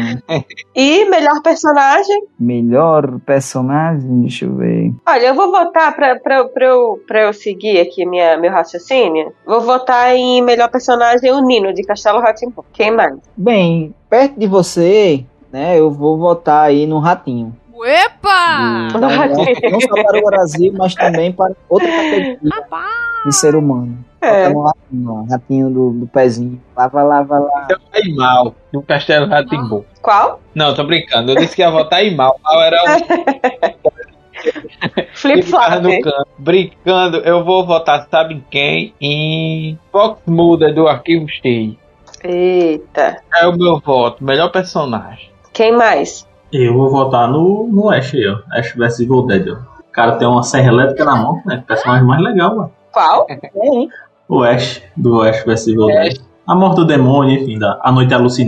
E melhor personagem? Melhor personagem, deixa eu ver. Olha, eu vou votar pra, pra, pra, eu, pra eu seguir aqui minha, meu raciocínio. Vou votar em melhor personagem o Nino, de Castelo Ratimbu. Quem mais? Bem, perto de você, né, eu vou votar aí no Ratinho. Epa! Não, Ratinho. não só para o Brasil, mas também para outra categoria Rapaz! de ser humano. É. No Ratinho, ó, ratinho do, do pezinho. Lava, lava, lava. Votar em mal no Castelo Ratimbu. Qual? Não, tô brincando. Eu disse que ia votar em mal. Mal era o (laughs) Flip que tava Flop. no canto. Brincando, eu vou votar, sabe em quem? Em Fox Muda do Arquivo Stay. Eita. É o meu voto, melhor personagem. Quem mais? Eu vou votar no, no Ash aí, ó. Ash vs Evil Dead, ó. O cara tem uma serra elétrica na mão, né? Personagem mais legal, mano. Qual? O Ash, do Ash vs Evil. Dead. A morte do demônio, enfim, da A Noite. Sim,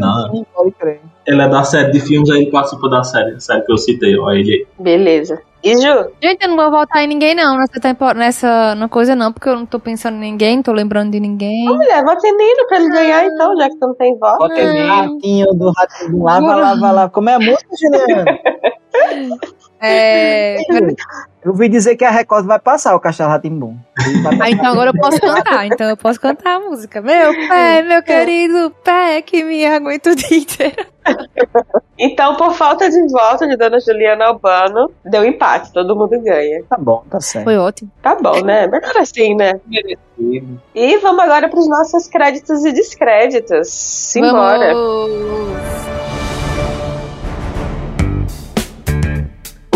crer. Ele é da série de filmes, aí ele participa da série, série que eu citei, ó. Ele. Beleza. E Ju? Gente, eu não vou votar em ninguém, não, nessa, tempo, nessa na coisa, não, porque eu não tô pensando em ninguém, não tô lembrando de ninguém. Mulher, vota em Nino pra ele ganhar então, já que tu não tem voto. Bota aí, ratinho do ratinho lava, lava, lava. Como é a música, Juliana? (laughs) É. (laughs) Eu ouvi dizer que a Record vai passar o Castelo Ratimbum. (laughs) Ah, então agora eu posso cantar. Então eu posso cantar a música. Meu pé, meu querido pé, que me aguenta o dia inteiro. Então, por falta de voto de Dona Juliana Albano, deu empate, todo mundo ganha. Tá bom, tá certo. Foi ótimo. Tá bom, né? Melhor assim, né? Merecido. E vamos agora para os nossos créditos e descréditos. Simbora. Vamos.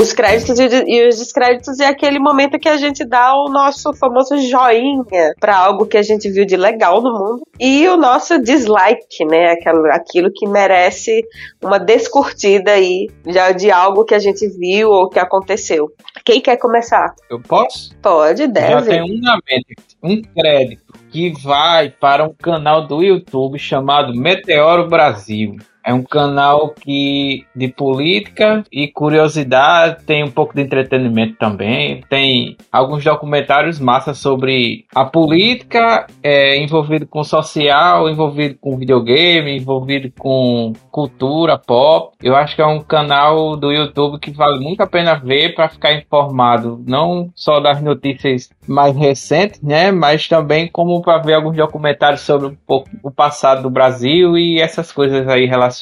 Os créditos e e os descréditos é aquele momento que a gente dá o nosso famoso joinha para algo que a gente viu de legal no mundo e o nosso dislike, né? Aquilo, aquilo que merece uma descurtida aí já de algo que a gente viu ou que aconteceu. Quem quer começar? Eu posso? Pode, Já deve. tem um na mente, um crédito que vai para um canal do YouTube chamado Meteoro Brasil. É um canal que de política e curiosidade, tem um pouco de entretenimento também, tem alguns documentários massa sobre a política, é, envolvido com social, envolvido com videogame, envolvido com cultura pop. Eu acho que é um canal do YouTube que vale muito a pena ver para ficar informado, não só das notícias mais recentes, né, mas também como para ver alguns documentários sobre um pouco o passado do Brasil e essas coisas aí relacionadas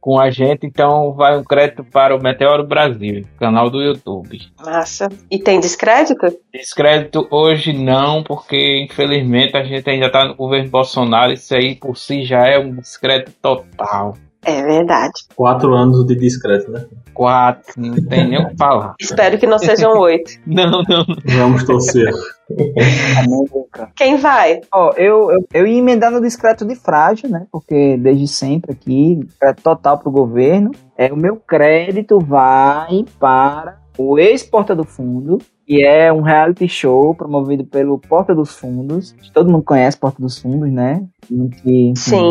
com a gente. Então, vai um crédito para o Meteoro Brasil, canal do YouTube. Massa. E tem descrédito? Descrédito hoje não, porque infelizmente a gente ainda tá no governo Bolsonaro. Isso aí por si já é um descrédito total. É verdade. Quatro anos de discreto, né? Quatro, não tem nem o que falar. (laughs) Espero que não sejam oito. (laughs) Não, não. Vamos torcer. (laughs) Quem vai? Ó, eu, eu, eu ia emendar no discreto de frágil, né? Porque desde sempre aqui, discreto total pro governo. É, o meu crédito vai para o ex-Porta do Fundo, que é um reality show promovido pelo Porta dos Fundos. Todo mundo conhece Porta dos Fundos, né? Que, Sim.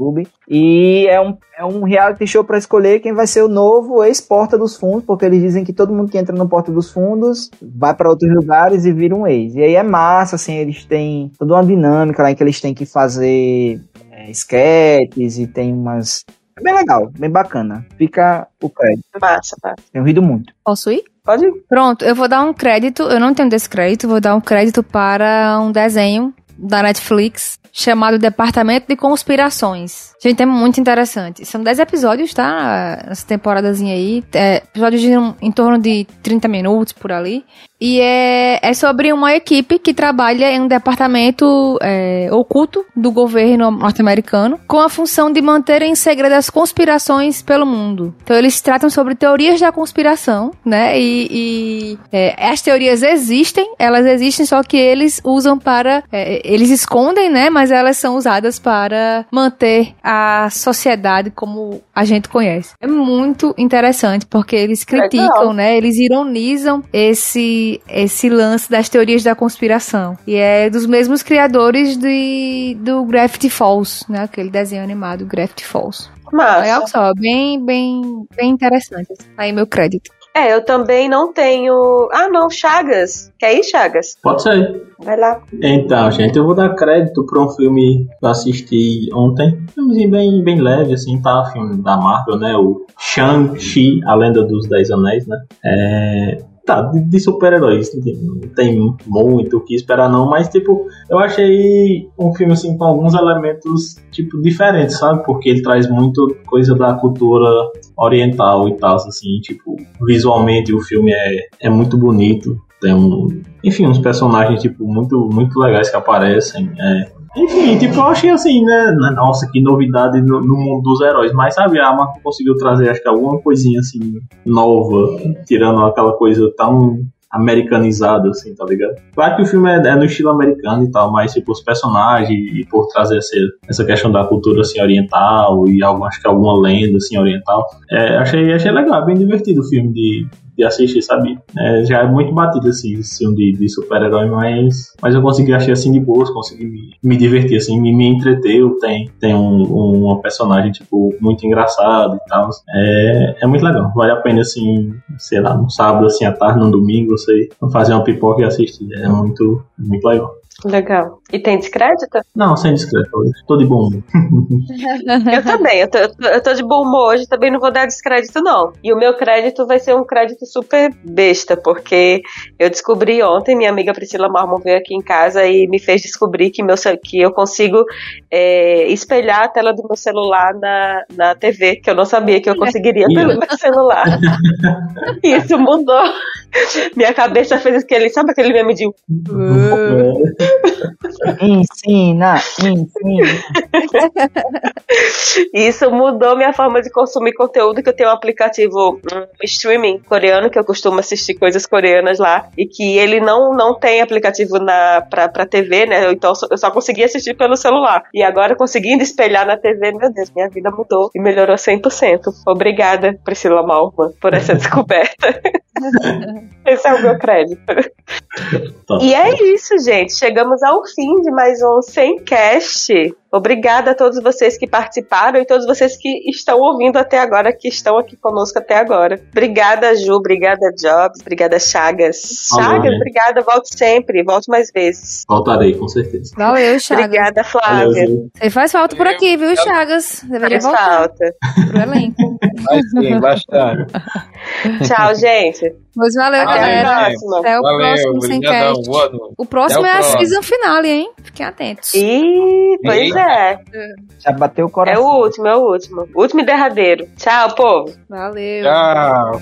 YouTube. E é um, é um reality show para escolher quem vai ser o novo ex-Porta dos Fundos, porque eles dizem que todo mundo que entra no Porta dos Fundos vai para outros lugares e vira um ex. E aí é massa, assim, eles têm toda uma dinâmica lá em que eles têm que fazer é, sketches e tem umas. É bem legal, bem bacana. Fica o crédito. Massa, massa. Tenho rido muito. Posso ir? Pode ir. Pronto, eu vou dar um crédito. Eu não tenho descrédito, vou dar um crédito para um desenho da Netflix chamado Departamento de Conspirações. Gente, é muito interessante. São 10 episódios, tá? Essa temporadazinha aí. É, episódios de um- em torno de 30 minutos por ali. E é, é sobre uma equipe que trabalha em um departamento é, oculto do governo norte-americano com a função de manter em segredo as conspirações pelo mundo. Então eles tratam sobre teorias da conspiração, né? E, e, é, as teorias existem, elas existem, só que eles usam para. é, eles escondem, né? mas elas são usadas para manter a sociedade como a gente conhece. É muito interessante porque eles criticam, né? Eles ironizam esse esse lance das teorias da conspiração. E é dos mesmos criadores de, do Gravity Falls, né? Aquele desenho animado Gravity Falls. Massa. Legal só, bem, bem, bem interessante. Aí meu crédito. É, eu também não tenho. Ah, não, Chagas. Quer ir, Chagas? Pode ser. Vai lá. Então, gente, eu vou dar crédito pra um filme que eu assisti ontem. Um filmezinho bem, bem leve, assim, tá? Filme da Marvel, né? O Shang-Chi, A Lenda dos Dez Anéis, né? É... Tá, de, de super-heróis, não tem muito o que esperar não, mas, tipo, eu achei um filme, assim, com alguns elementos, tipo, diferentes, sabe? Porque ele traz muito coisa da cultura oriental e tal, assim, tipo, visualmente o filme é, é muito bonito, tem um, enfim, uns personagens, tipo, muito, muito legais que aparecem, é, enfim, tipo, eu achei assim, né? Nossa, que novidade no, no mundo dos heróis. Mas, sabe, a Marvel conseguiu trazer, acho que alguma coisinha assim, nova, tirando aquela coisa tão americanizada, assim, tá ligado? Claro que o filme é, é no estilo americano e tal, mas, tipo, os personagens e por trazer essa, essa questão da cultura, assim, oriental e algum, acho que alguma lenda, assim, oriental. É, achei, achei legal, bem divertido o filme de, de assistir, sabe? É, já é muito batido assim, esse filme de, de super-herói, mas, mas eu consegui achar assim de boas, consegui me, me divertir, assim, me, me entreteu. Tem, tem um, um- uma personagem, tipo, muito engraçado e tal. É, é muito legal, vale a pena, assim, sei lá, no sábado, assim, à tarde, no domingo, você fazer uma pipoca e assistir. É muito, muito legal. Legal. E tem descrédito? Não, sem discreto, hoje. Tô de bom humor. (laughs) Eu também. Eu tô, eu tô- de bom humor hoje, também não vou dar descrédito, não. E o meu crédito vai ser um crédito super besta, porque eu descobri ontem, minha amiga Priscila Marmon veio aqui em casa e me fez descobrir que, meu, que eu consigo é, espelhar a tela do meu celular na, na TV, que eu não sabia que eu conseguiria pelo meu celular. (laughs) Isso mudou. Minha cabeça fez aquele, sabe aquele meme de Ensina, ensina. Isso mudou minha forma de consumir conteúdo, que eu tenho um aplicativo um streaming coreano, que eu costumo assistir coisas coreanas lá, e que ele não, não tem aplicativo na, pra, pra TV, né? Então eu só- consegui assistir pelo celular. E agora, conseguindo espelhar na TV, meu Deus, minha vida mudou e melhorou 100%. Obrigada, Priscila Malman, por essa (laughs) descoberta. (laughs) Esse é o meu crédito. Tá. E é isso, gente. Chegamos ao fim de mais um Sem Cast. Obrigada a todos vocês que participaram e todos vocês que estão ouvindo até agora, que estão aqui conosco até agora. Obrigada, Ju. Obrigada, Jobs. Obrigada, Chagas. Falou, Chagas, gente. obrigada. Volte sempre. Volte mais vezes. Voltarei, com certeza. Valeu, Chagas. Obrigada, Valeu, Flávia. Ju. Você faz falta por aqui, viu, Chagas? Deveria Faz voltar falta. pro elenco. Vai sim, bastante. (laughs) Tchau, gente. Mas valeu, Até galera. a próxima. Até o Valeu, próximo noite. O próximo Até o é a season finale, hein? Fiquem atentos. Ih, pois Eita. é. Já bateu o É coração. o último, é o último. Último e derradeiro. Tchau, povo. Valeu. Tchau.